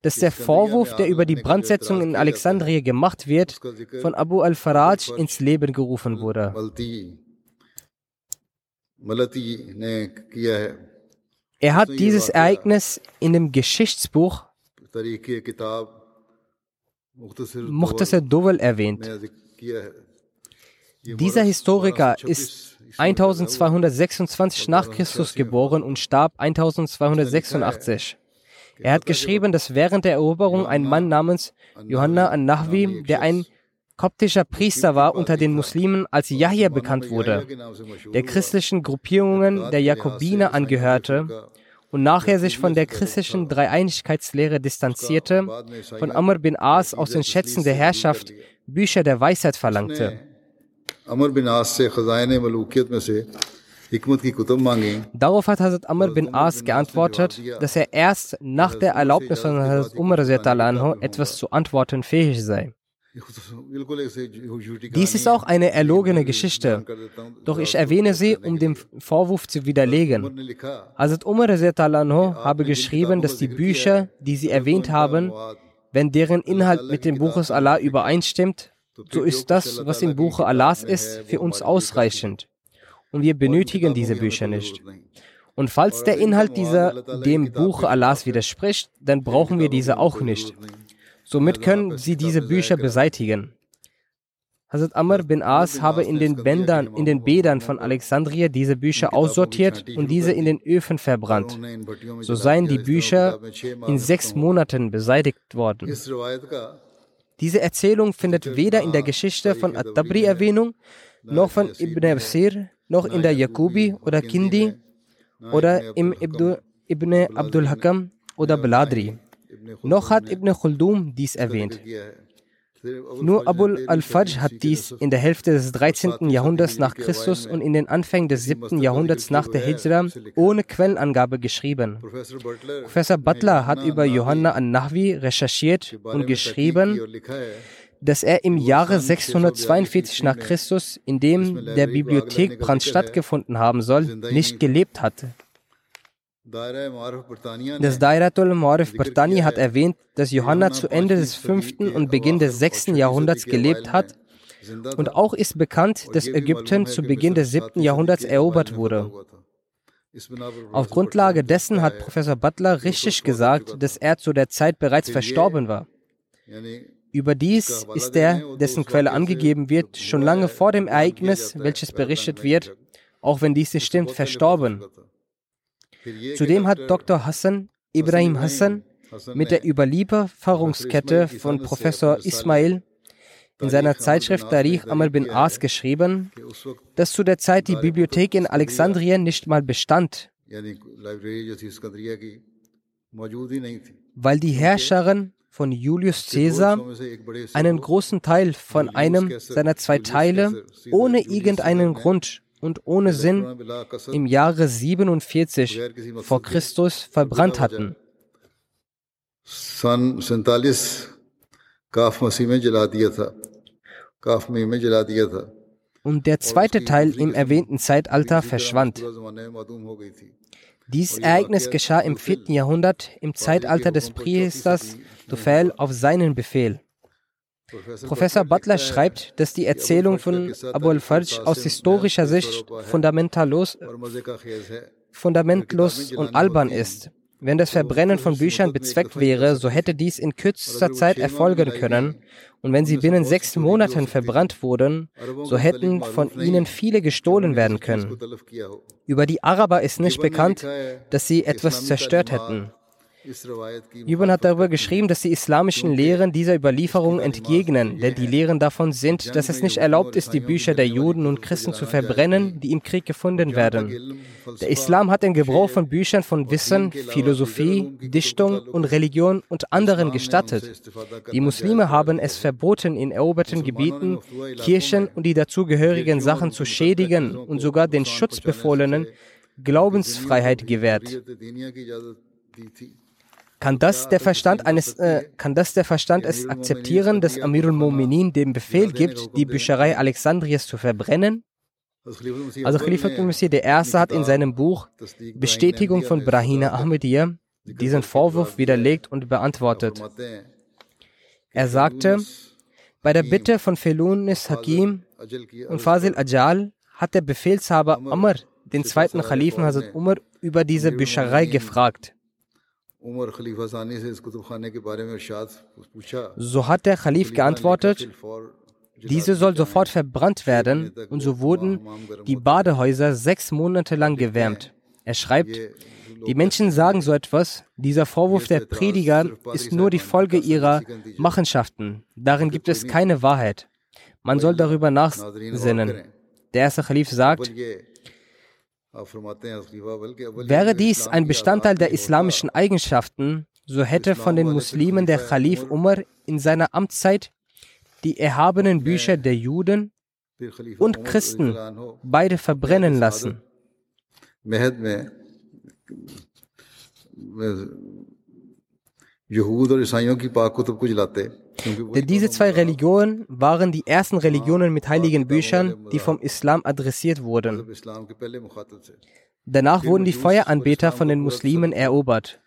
dass der Vorwurf, der über die Brandsetzung in Alexandria gemacht wird, von Abu al-Faraj ins Leben gerufen wurde. Er hat dieses Ereignis in dem Geschichtsbuch Muhtasar Dowel erwähnt. Dieser Historiker ist 1226 nach Christus geboren und starb 1286. Er hat geschrieben, dass während der Eroberung ein Mann namens Johanna an-Nahwi, der ein koptischer Priester war unter den Muslimen, als Yahya bekannt wurde, der christlichen Gruppierungen der Jakobiner angehörte und nachher sich von der christlichen Dreieinigkeitslehre distanzierte, von Amr bin As aus den Schätzen der Herrschaft Bücher der Weisheit verlangte. Darauf hat Hazrat Amr bin As geantwortet, dass er erst nach der Erlaubnis von Hazrat Umar etwas zu antworten fähig sei. Dies ist auch eine erlogene Geschichte, doch ich erwähne sie, um den Vorwurf zu widerlegen. Hazrat Umar habe geschrieben, dass die Bücher, die sie erwähnt haben, wenn deren Inhalt mit dem Buches Allah übereinstimmt, so ist das, was im Buche Allahs ist, für uns ausreichend. Und wir benötigen diese Bücher nicht. Und falls der Inhalt dieser dem Buche Allahs widerspricht, dann brauchen wir diese auch nicht. Somit können sie diese Bücher beseitigen. Hazrat Amr bin As habe in den Bändern, in den Bädern von Alexandria diese Bücher aussortiert und diese in den Öfen verbrannt. So seien die Bücher in sechs Monaten beseitigt worden. Diese Erzählung findet weder in der Geschichte von At-Tabri Erwähnung, noch von Ibn Absir, noch in der Jakubi oder Kindi oder im Ibn Abdul Hakam oder Bladri. Noch hat Ibn Khaldun dies erwähnt. Nur Abul al-Fajr hat dies in der Hälfte des 13. Jahrhunderts nach Christus und in den Anfängen des 7. Jahrhunderts nach der Hijra ohne Quellenangabe geschrieben. Professor Butler hat über Johanna an-Nahwi recherchiert und geschrieben, dass er im Jahre 642 nach Christus, in dem der Bibliothekbrand stattgefunden haben soll, nicht gelebt hatte. Das Dairatul Ma'arif Bartani hat erwähnt, dass Johanna zu Ende des 5. und Beginn des 6. Jahrhunderts gelebt hat und auch ist bekannt, dass Ägypten zu Beginn des 7. Jahrhunderts erobert wurde. Auf Grundlage dessen hat Professor Butler richtig gesagt, dass er zu der Zeit bereits verstorben war. Überdies ist der, dessen Quelle angegeben wird, schon lange vor dem Ereignis, welches berichtet wird, auch wenn dies nicht stimmt, verstorben. Zudem hat Dr. Hassan Ibrahim Hassan mit der Überlieferungskette von Professor Ismail. In seiner Zeitschrift Tarikh Amr bin As geschrieben, dass zu der Zeit die Bibliothek in Alexandrien nicht mal bestand, weil die Herrscherin von Julius Caesar einen großen Teil von einem seiner zwei Teile ohne irgendeinen Grund und ohne Sinn im Jahre 47 vor Christus verbrannt hatten. Und der zweite Teil im erwähnten Zeitalter verschwand. Dies Ereignis geschah im 4. Jahrhundert im Zeitalter des Priesters Tufail auf seinen Befehl. Professor Butler schreibt, dass die Erzählung von Abu al-Farj aus historischer Sicht fundamentallos, fundamentlos und albern ist. Wenn das Verbrennen von Büchern bezweckt wäre, so hätte dies in kürzester Zeit erfolgen können. Und wenn sie binnen sechs Monaten verbrannt wurden, so hätten von ihnen viele gestohlen werden können. Über die Araber ist nicht bekannt, dass sie etwas zerstört hätten. Ibn hat darüber geschrieben, dass die islamischen Lehren dieser Überlieferung entgegnen, denn die Lehren davon sind, dass es nicht erlaubt ist, die Bücher der Juden und Christen zu verbrennen, die im Krieg gefunden werden. Der Islam hat den Gebrauch von Büchern von Wissen, Philosophie, Dichtung und Religion und anderen gestattet. Die Muslime haben es verboten, in eroberten Gebieten Kirchen und die dazugehörigen Sachen zu schädigen und sogar den Schutzbefohlenen Glaubensfreiheit gewährt. Kann das der Verstand eines, äh, kann das der Verstand es akzeptieren, dass Amirul Mu'minin den Befehl gibt, die Bücherei Alexandriens zu verbrennen? Also Khalifat al-Masih der Erste hat in seinem Buch Bestätigung von Brahina Ahmadiyya diesen Vorwurf widerlegt und beantwortet. Er sagte, bei der Bitte von Felunis Hakim und Fazil Ajal hat der Befehlshaber Amr den zweiten Khalifen Hazrat Umar über diese Bücherei gefragt. So hat der Khalif geantwortet, diese soll sofort verbrannt werden und so wurden die Badehäuser sechs Monate lang gewärmt. Er schreibt, die Menschen sagen so etwas, dieser Vorwurf der Prediger ist nur die Folge ihrer Machenschaften, darin gibt es keine Wahrheit. Man soll darüber nachsinnen. Der erste Khalif sagt, wäre dies ein Bestandteil der islamischen Eigenschaften, so hätte von den Muslimen der Khalif Umar. In seiner Amtszeit die erhabenen Bücher der Juden und Christen beide verbrennen lassen. Denn diese zwei Religionen waren die ersten Religionen mit heiligen Büchern, die vom Islam adressiert wurden. Danach wurden die Feueranbeter von den Muslimen erobert.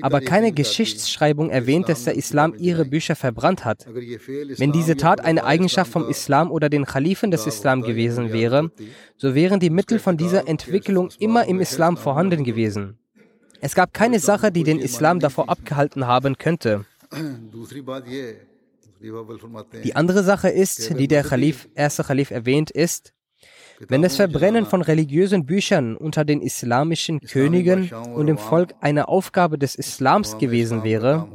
Aber keine Geschichtsschreibung erwähnt, dass der Islam ihre Bücher verbrannt hat. Wenn diese Tat eine Eigenschaft vom Islam oder den Khalifen des Islam gewesen wäre, so wären die Mittel von dieser Entwicklung immer im Islam vorhanden gewesen. Es gab keine Sache, die den Islam davor abgehalten haben könnte. Die andere Sache ist, die der Khalif, erste Khalif erwähnt, ist, wenn das Verbrennen von religiösen Büchern unter den islamischen Königen und dem Volk eine Aufgabe des Islams gewesen wäre,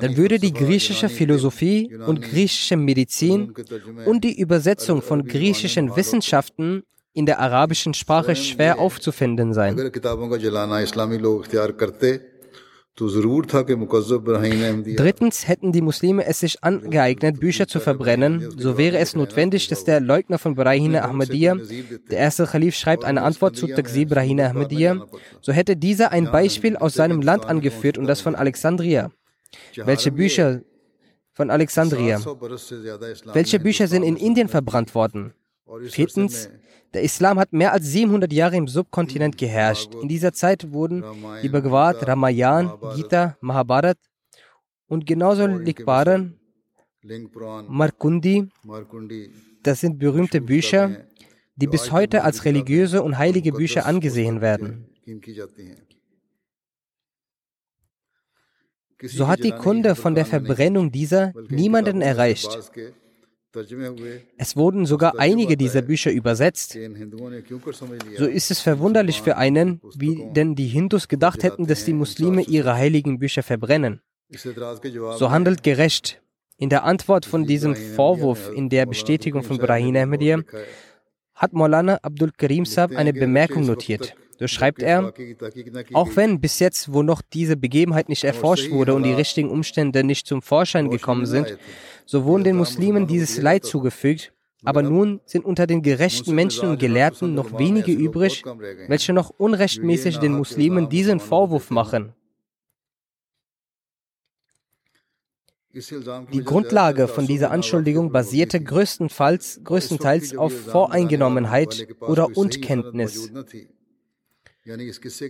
dann würde die griechische Philosophie und griechische Medizin und die Übersetzung von griechischen Wissenschaften in der arabischen Sprache schwer aufzufinden sein. Drittens hätten die Muslime es sich angeeignet, Bücher zu verbrennen, so wäre es notwendig, dass der Leugner von Brahine Ahmadiyya, der erste Khalif schreibt eine Antwort zu Takzib Brahine Ahmadiyya, so hätte dieser ein Beispiel aus seinem Land angeführt und das von Alexandria. Welche Bücher von Alexandria? Welche Bücher sind in Indien verbrannt worden? Viertens, der Islam hat mehr als 700 Jahre im Subkontinent geherrscht. In dieser Zeit wurden die Bhagavad, Ramayan, Gita, Mahabharat und genauso Likbaran, Markundi, das sind berühmte Bücher, die bis heute als religiöse und heilige Bücher angesehen werden. So hat die Kunde von der Verbrennung dieser niemanden erreicht. Es wurden sogar einige dieser Bücher übersetzt. So ist es verwunderlich für einen, wie denn die Hindus gedacht hätten, dass die Muslime ihre heiligen Bücher verbrennen. So handelt gerecht. In der Antwort von diesem Vorwurf in der Bestätigung von Brahim Ahmadiyya hat Maulana Abdul Karim Saab eine Bemerkung notiert. So schreibt er, auch wenn bis jetzt, wo noch diese Begebenheit nicht erforscht wurde und die richtigen Umstände nicht zum Vorschein gekommen sind, so wurden den Muslimen dieses Leid zugefügt, aber nun sind unter den gerechten Menschen und Gelehrten noch wenige übrig, welche noch unrechtmäßig den Muslimen diesen Vorwurf machen. Die Grundlage von dieser Anschuldigung basierte größtenteils, größtenteils auf Voreingenommenheit oder Unkenntnis.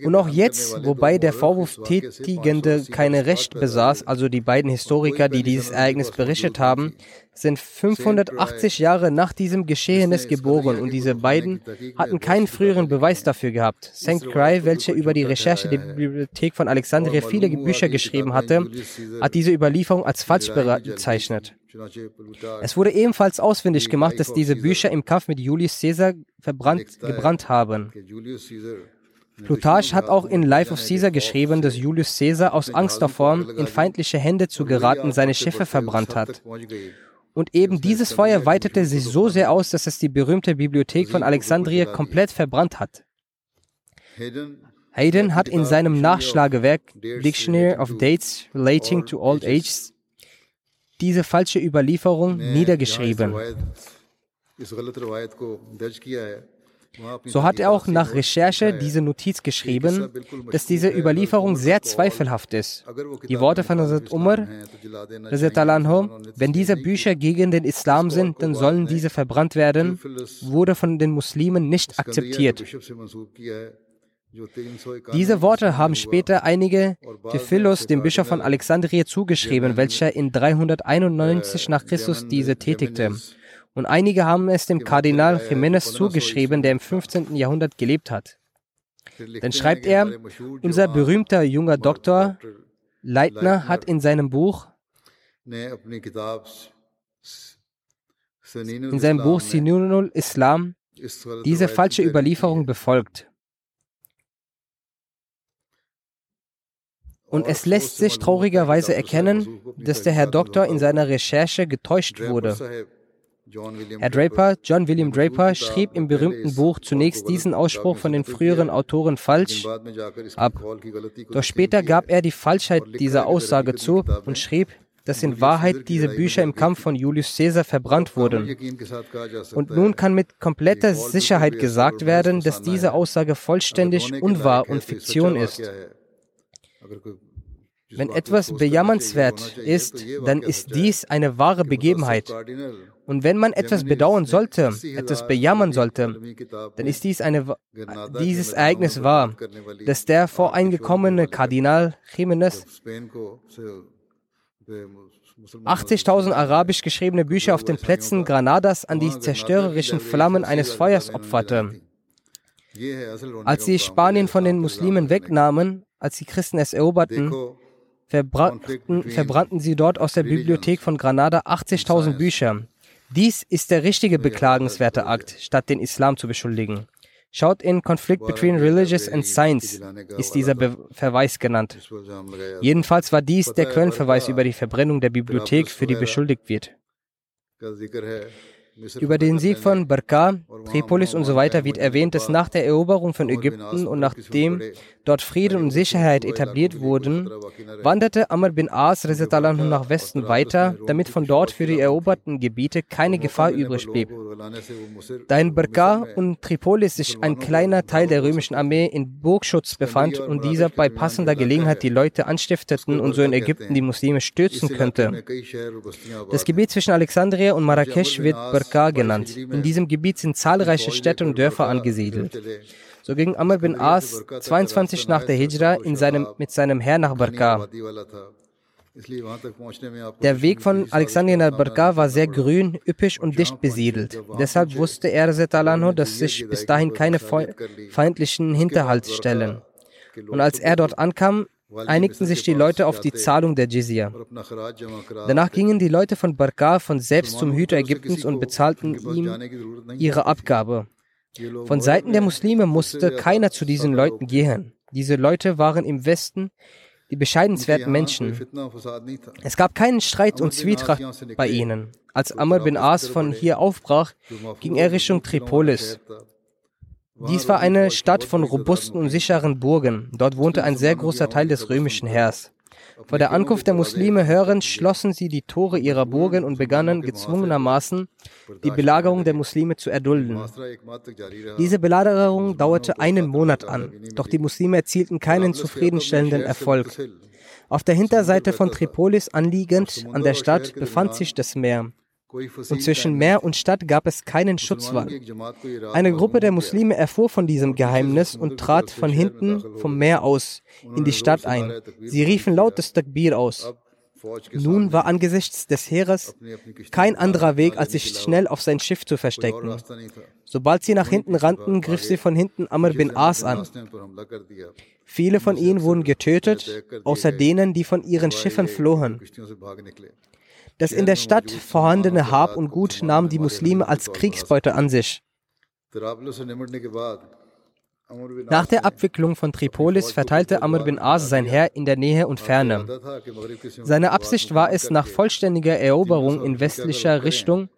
Und auch jetzt, wobei der Vorwurfstätigende keine Recht besaß, also die beiden Historiker, die dieses Ereignis berichtet haben, sind 580 Jahre nach diesem Geschehnis geboren und diese beiden hatten keinen früheren Beweis dafür gehabt. St. Cry, welcher über die Recherche der Bibliothek von Alexandria viele Bücher geschrieben hatte, hat diese Überlieferung als falsch bezeichnet. Es wurde ebenfalls ausfindig gemacht, dass diese Bücher im Kampf mit Julius Caesar verbrannt, gebrannt haben. Plutarch hat auch in Life of Caesar geschrieben, dass Julius Caesar aus Angst davor, in feindliche Hände zu geraten, seine Schiffe verbrannt hat. Und eben dieses Feuer weitete sich so sehr aus, dass es die berühmte Bibliothek von Alexandria komplett verbrannt hat. Hayden hat in seinem Nachschlagewerk Dictionary of Dates Relating to Old Ages diese falsche Überlieferung niedergeschrieben. So hat er auch nach Recherche diese Notiz geschrieben, dass diese Überlieferung sehr zweifelhaft ist. Die Worte von Hazrat Umar, wenn diese Bücher gegen den Islam sind, dann sollen diese verbrannt werden, wurde von den Muslimen nicht akzeptiert. Diese Worte haben später einige Theophilos, dem Bischof von Alexandria, zugeschrieben, welcher in 391 nach Christus diese tätigte und einige haben es dem Kardinal Jiménez zugeschrieben, der im 15. Jahrhundert gelebt hat. Dann schreibt er, unser berühmter junger Doktor Leitner hat in seinem Buch in seinem Buch Sinunul Islam diese falsche Überlieferung befolgt. Und es lässt sich traurigerweise erkennen, dass der Herr Doktor in seiner Recherche getäuscht wurde. Herr Draper, John William Draper, schrieb im berühmten Buch zunächst diesen Ausspruch von den früheren Autoren falsch ab. Doch später gab er die Falschheit dieser Aussage zu und schrieb, dass in Wahrheit diese Bücher im Kampf von Julius Caesar verbrannt wurden. Und nun kann mit kompletter Sicherheit gesagt werden, dass diese Aussage vollständig unwahr und Fiktion ist. Wenn etwas bejammernswert ist, dann ist dies eine wahre Begebenheit. Und wenn man etwas bedauern sollte, etwas bejammern sollte, dann ist dies eine, dieses Ereignis wahr, dass der voreingekommene Kardinal Jimenez 80.000 arabisch geschriebene Bücher auf den Plätzen Granadas an die zerstörerischen Flammen eines Feuers opferte. Als sie Spanien von den Muslimen wegnahmen, als die Christen es eroberten, verbrannten, verbrannten sie dort aus der Bibliothek von Granada 80.000 Bücher. Dies ist der richtige beklagenswerte Akt, statt den Islam zu beschuldigen. Schaut in Conflict Between Religious and Science ist dieser Be Verweis genannt. Jedenfalls war dies der Quellenverweis über die Verbrennung der Bibliothek, für die beschuldigt wird. Über den Sieg von Barka, Tripolis und so weiter wird erwähnt, dass nach der Eroberung von Ägypten und nachdem dort Frieden und Sicherheit etabliert wurden, wanderte Amr bin As nach Westen weiter, damit von dort für die eroberten Gebiete keine Gefahr übrig blieb. Da in Barka und Tripolis sich ein kleiner Teil der römischen Armee in Burgschutz befand und dieser bei passender Gelegenheit die Leute anstifteten und so in Ägypten die Muslime stürzen könnte. Das Gebiet zwischen Alexandria und Marrakesch wird Barka genannt. In diesem Gebiet sind zahlreiche Städte und Dörfer angesiedelt. So ging Amr bin As 22 nach der Hijra in seinem, mit seinem Heer nach Barka. Der Weg von Alexandrien nach Barka war sehr grün, üppig und dicht besiedelt. Deshalb wusste er, dass sich bis dahin keine feindlichen Hinterhaltsstellen. Und als er dort ankam, einigten sich die Leute auf die Zahlung der Jizya. Danach gingen die Leute von Barka von selbst zum Hüter Ägyptens und bezahlten ihm ihre Abgabe. Von Seiten der Muslime musste keiner zu diesen Leuten gehen. Diese Leute waren im Westen die bescheidenswerten Menschen. Es gab keinen Streit und Zwietracht bei ihnen. Als Amr bin As von hier aufbrach, ging er Richtung Tripolis. Dies war eine Stadt von robusten und sicheren Burgen. Dort wohnte ein sehr großer Teil des römischen Heers. Vor der Ankunft der Muslime hörend schlossen sie die Tore ihrer Burgen und begannen gezwungenermaßen die Belagerung der Muslime zu erdulden. Diese Belagerung dauerte einen Monat an, doch die Muslime erzielten keinen zufriedenstellenden Erfolg. Auf der Hinterseite von Tripolis anliegend an der Stadt befand sich das Meer. Und zwischen Meer und Stadt gab es keinen Schutzwall. Eine Gruppe der Muslime erfuhr von diesem Geheimnis und trat von hinten vom Meer aus in die Stadt ein. Sie riefen laut das Takbir aus. Nun war angesichts des Heeres kein anderer Weg, als sich schnell auf sein Schiff zu verstecken. Sobald sie nach hinten rannten, griff sie von hinten Amr bin As an. Viele von ihnen wurden getötet, außer denen, die von ihren Schiffen flohen. Das in der Stadt vorhandene Hab und Gut nahmen die Muslime als Kriegsbeute an sich. Nach der Abwicklung von Tripolis verteilte Amr bin As sein Heer in der Nähe und Ferne. Seine Absicht war es, nach vollständiger Eroberung in westlicher Richtung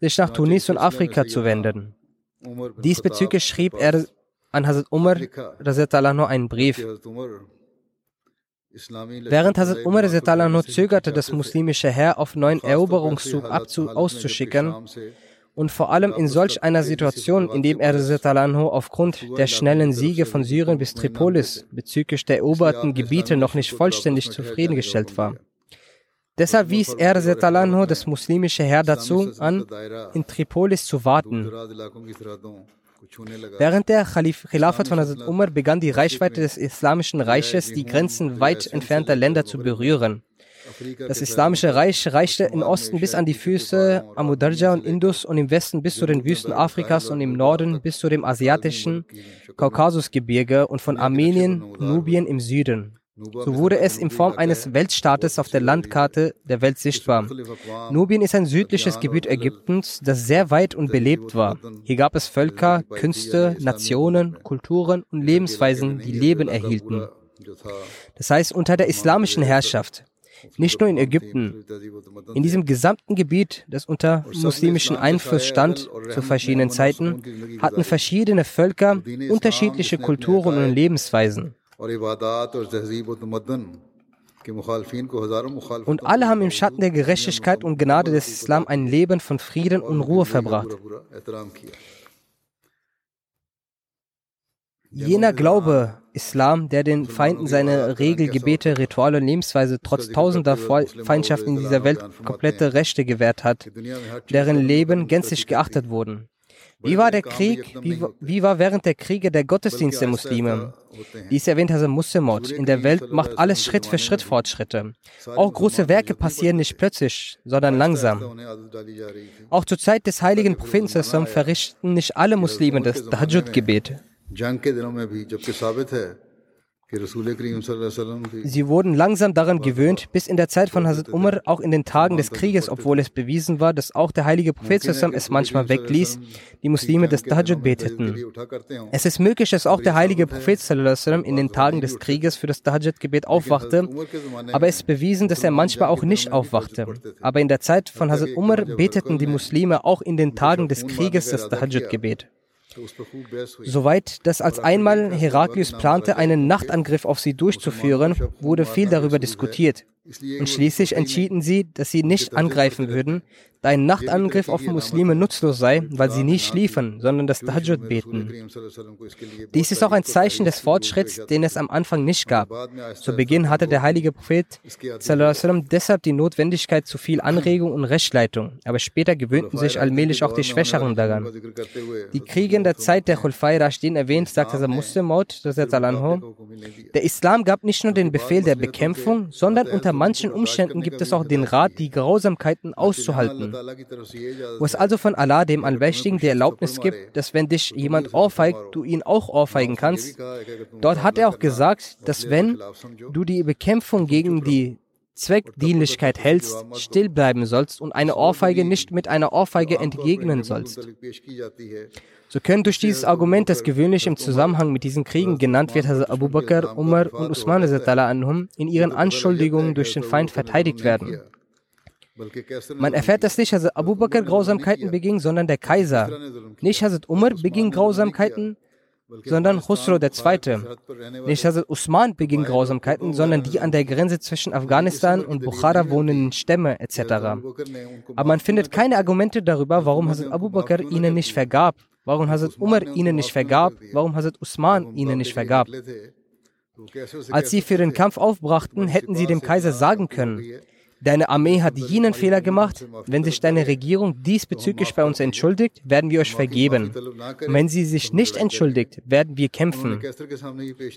sich nach Tunis und Afrika zu wenden. Diesbezüglich schrieb er an Hazrat Umar einen Brief. Während Hazrat Umar zögerte, das muslimische Heer auf neuen Eroberungszug auszuschicken, und vor allem in solch einer Situation, in dem er aufgrund der schnellen Siege von Syrien bis Tripolis bezüglich der eroberten Gebiete noch nicht vollständig zufriedengestellt war. Deshalb wies er das muslimische Heer dazu an, in Tripolis zu warten. Während der Khilafat von Hazrat Umar begann die Reichweite des Islamischen Reiches, die Grenzen weit entfernter Länder zu berühren. Das Islamische Reich reichte im Osten bis an die Füße Amu Darja und Indus und im Westen bis zu den Wüsten Afrikas und im Norden bis zu dem asiatischen Kaukasusgebirge und von Armenien, Nubien im Süden. So wurde es in Form eines Weltstaates auf der Landkarte der Welt sichtbar. Nubien ist ein südliches Gebiet Ägyptens, das sehr weit und belebt war. Hier gab es Völker, Künste, Nationen, Kulturen und Lebensweisen, die Leben erhielten. Das heißt, unter der islamischen Herrschaft. nicht nur in Ägypten. In diesem gesamten Gebiet, das unter muslimischem Einfluss stand zu verschiedenen Zeiten, hatten verschiedene Völker unterschiedliche Kulturen und Lebensweisen. Und alle haben im Schatten der Gerechtigkeit und Gnade des Islam ein Leben von Frieden und Ruhe verbracht. Jener Glaube, Islam, der den Feinden seine Regel, Gebete, Rituale und Lebensweise trotz tausender Feindschaften in dieser Welt komplette Rechte gewährt hat, deren Leben gänzlich geachtet wurden. Wie war der Krieg, wie, wie war während der Kriege der Gottesdienst der Muslime? Dies erwähnt also Muslimot. In der Welt macht alles Schritt für Schritt Fortschritte. Auch große Werke passieren nicht plötzlich, sondern langsam. Auch zur Zeit des heiligen Propheten verrichten nicht alle Muslime das Tahajjud-Gebet. Sie wurden langsam daran gewöhnt, bis in der Zeit von Hazrat Umar, auch in den Tagen des Krieges, obwohl es bewiesen war, dass auch der heilige Prophet es manchmal wegließ, die Muslime das Tahajjud beteten. Es ist möglich, dass auch der heilige Prophet in den Tagen des Krieges für das Tahajjud-Gebet aufwachte, aber es ist bewiesen, dass er manchmal auch nicht aufwachte. Aber in der Zeit von Hazrat Umar beteten die Muslime auch in den Tagen des Krieges das Tahajjud-Gebet. Soweit, dass als einmal Heraklius plante, einen Nachtangriff auf sie durchzuführen, wurde viel darüber diskutiert. Und schließlich entschieden sie, dass sie nicht angreifen würden, da ein Nachtangriff auf Muslime nutzlos sei, weil sie nie schliefen, sondern das Tahajjud beten. Dies ist auch ein Zeichen des Fortschritts, den es am Anfang nicht gab. Zu Beginn hatte der heilige Prophet sallam, deshalb die Notwendigkeit zu viel Anregung und Rechtleitung, aber später gewöhnten sich allmählich auch die Schwächeren daran. Die Kriege in der Zeit der Khulfai Rashdin erwähnt, sagte der Muslim Maud, der Islam gab nicht nur den Befehl der Bekämpfung, sondern unter manchen Umständen gibt es auch den Rat, die Grausamkeiten auszuhalten wo es also von Allah, dem Allmächtigen, die Erlaubnis gibt, dass wenn dich jemand ohrfeigt, du ihn auch ohrfeigen kannst. Dort hat er auch gesagt, dass wenn du die Bekämpfung gegen die Zweckdienlichkeit hältst, still bleiben sollst und eine Ohrfeige nicht mit einer Ohrfeige entgegnen sollst. So können durch dieses Argument, das gewöhnlich im Zusammenhang mit diesen Kriegen genannt wird, Hazrat Abu Bakr, Umar und Usman in ihren Anschuldigungen durch den Feind verteidigt werden. Man erfährt das nicht, Hazrat Abu Bakr Grausamkeiten beging, sondern der Kaiser. Nicht Hazrat Umar beging Grausamkeiten, sondern Khusro II. Nicht Hazrat Usman beging Grausamkeiten, sondern die an der Grenze zwischen Afghanistan und Bukhara wohnenden Stämme etc. Aber man findet keine Argumente darüber, warum Hazrat Abu Bakr ihnen nicht vergab, warum Hazrat Umar ihnen nicht vergab, warum Hazrat Usman ihnen nicht vergab. Als sie für den Kampf aufbrachten, hätten sie dem Kaiser sagen können, Deine Armee hat jenen Fehler gemacht. Wenn sich deine Regierung diesbezüglich bei uns entschuldigt, werden wir euch vergeben. Und wenn sie sich nicht entschuldigt, werden wir kämpfen.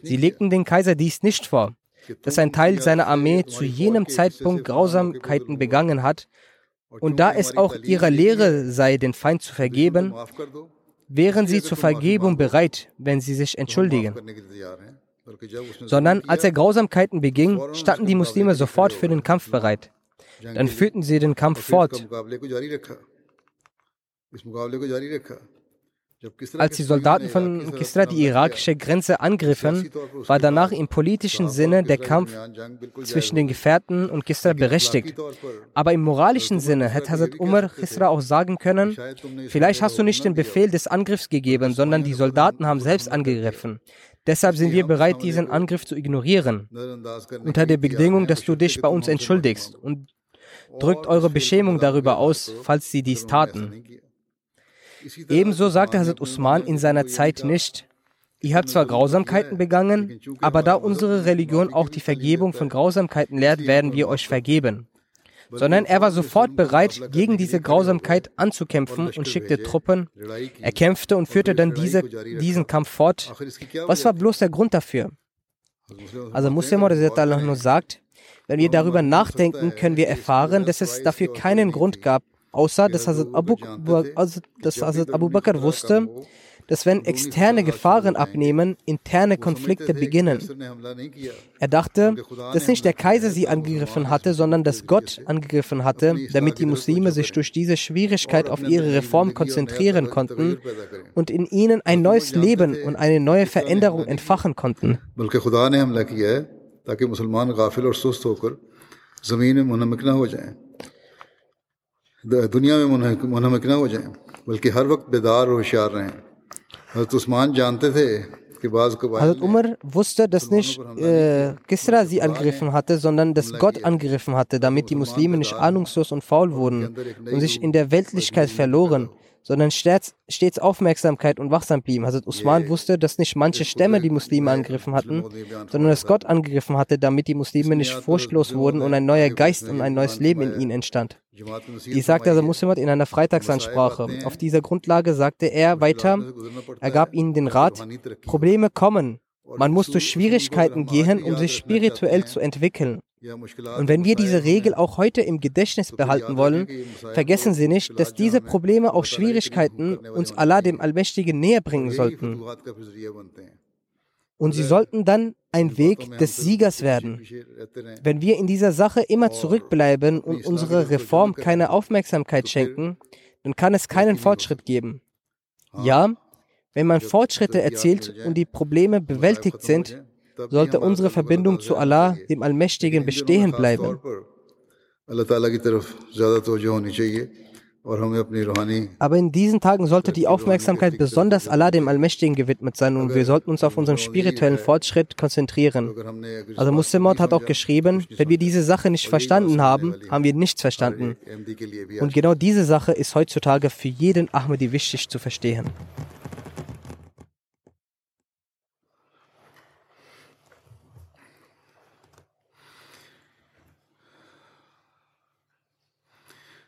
Sie legten den Kaiser dies nicht vor, dass ein Teil seiner Armee zu jenem Zeitpunkt Grausamkeiten begangen hat. Und da es auch ihrer Lehre sei, den Feind zu vergeben, wären sie zur Vergebung bereit, wenn sie sich entschuldigen sondern als er Grausamkeiten beging, standen die Muslime sofort für den Kampf bereit. Dann führten sie den Kampf fort. Als die Soldaten von Kisra die irakische Grenze angriffen, war danach im politischen Sinne der Kampf zwischen den Gefährten und Kisra berechtigt. Aber im moralischen Sinne hätte Hazrat Umar Kisra auch sagen können, vielleicht hast du nicht den Befehl des Angriffs gegeben, sondern die Soldaten haben selbst angegriffen. Deshalb sind wir bereit, diesen Angriff zu ignorieren, unter der Bedingung, dass du dich bei uns entschuldigst und drückt eure Beschämung darüber aus, falls sie dies taten. Ebenso sagte Hazrat Usman in seiner Zeit nicht, ihr habt zwar Grausamkeiten begangen, aber da unsere Religion auch die Vergebung von Grausamkeiten lehrt, werden wir euch vergeben. Sondern er war sofort bereit, gegen diese Grausamkeit anzukämpfen und schickte Truppen. Er kämpfte und führte dann diese, diesen Kampf fort. Was war bloß der Grund dafür? Also Muslim sagt, wenn wir darüber nachdenken, können wir erfahren, dass es dafür keinen Grund gab, außer dass Hazrat Abu, also, dass Hazrat Abu Bakr wusste, dass wenn externe Gefahren abnehmen, interne Konflikte beginnen. Er dachte, dass nicht der Kaiser sie angegriffen hatte, sondern dass Gott angegriffen hatte, damit die Muslime sich durch diese Schwierigkeit auf ihre Reform konzentrieren konnten und in ihnen ein neues Leben und eine neue Veränderung entfachen konnten. ज़मीन में मुनमक ना हो जाएं दुनिया में मुनमक ना हो जाएं बल्कि हर वक्त बेदार और होशियार रहें हजरत उस्मान जानते थे Hazrat Umar wusste, dass nicht äh, Kisra sie angegriffen hatte, sondern dass Gott angegriffen hatte, damit die Muslime nicht ahnungslos und faul wurden und sich in der Weltlichkeit verloren sondern stets, stets Aufmerksamkeit und wachsam blieben. Hazrat Usman wusste, dass nicht manche Stämme die Muslime angegriffen hatten, sondern dass Gott angegriffen hatte, damit die Muslime nicht furchtlos wurden und ein neuer Geist und ein neues Leben in ihnen entstand. Dies sagte Hazrat Muslimat in einer Freitagsansprache. Auf dieser Grundlage sagte er weiter, er gab ihnen den Rat, Probleme kommen. Man muss durch Schwierigkeiten gehen, um sich spirituell zu entwickeln. Und wenn wir diese Regel auch heute im Gedächtnis behalten wollen, vergessen Sie nicht, dass diese Probleme, auch Schwierigkeiten, uns Allah dem Allmächtigen näher bringen sollten. Und sie sollten dann ein Weg des Siegers werden. Wenn wir in dieser Sache immer zurückbleiben und unsere Reform keine Aufmerksamkeit schenken, dann kann es keinen Fortschritt geben. Ja, wenn man Fortschritte erzielt und die Probleme bewältigt sind, sollte unsere Verbindung zu Allah, dem Allmächtigen, bestehen bleiben. Aber in diesen Tagen sollte die Aufmerksamkeit besonders Allah, dem Allmächtigen, gewidmet sein und wir sollten uns auf unseren spirituellen Fortschritt konzentrieren. Also Muslimot hat auch geschrieben, wenn wir diese Sache nicht verstanden haben, haben wir nichts verstanden. Und genau diese Sache ist heutzutage für jeden Ahmadi wichtig zu verstehen.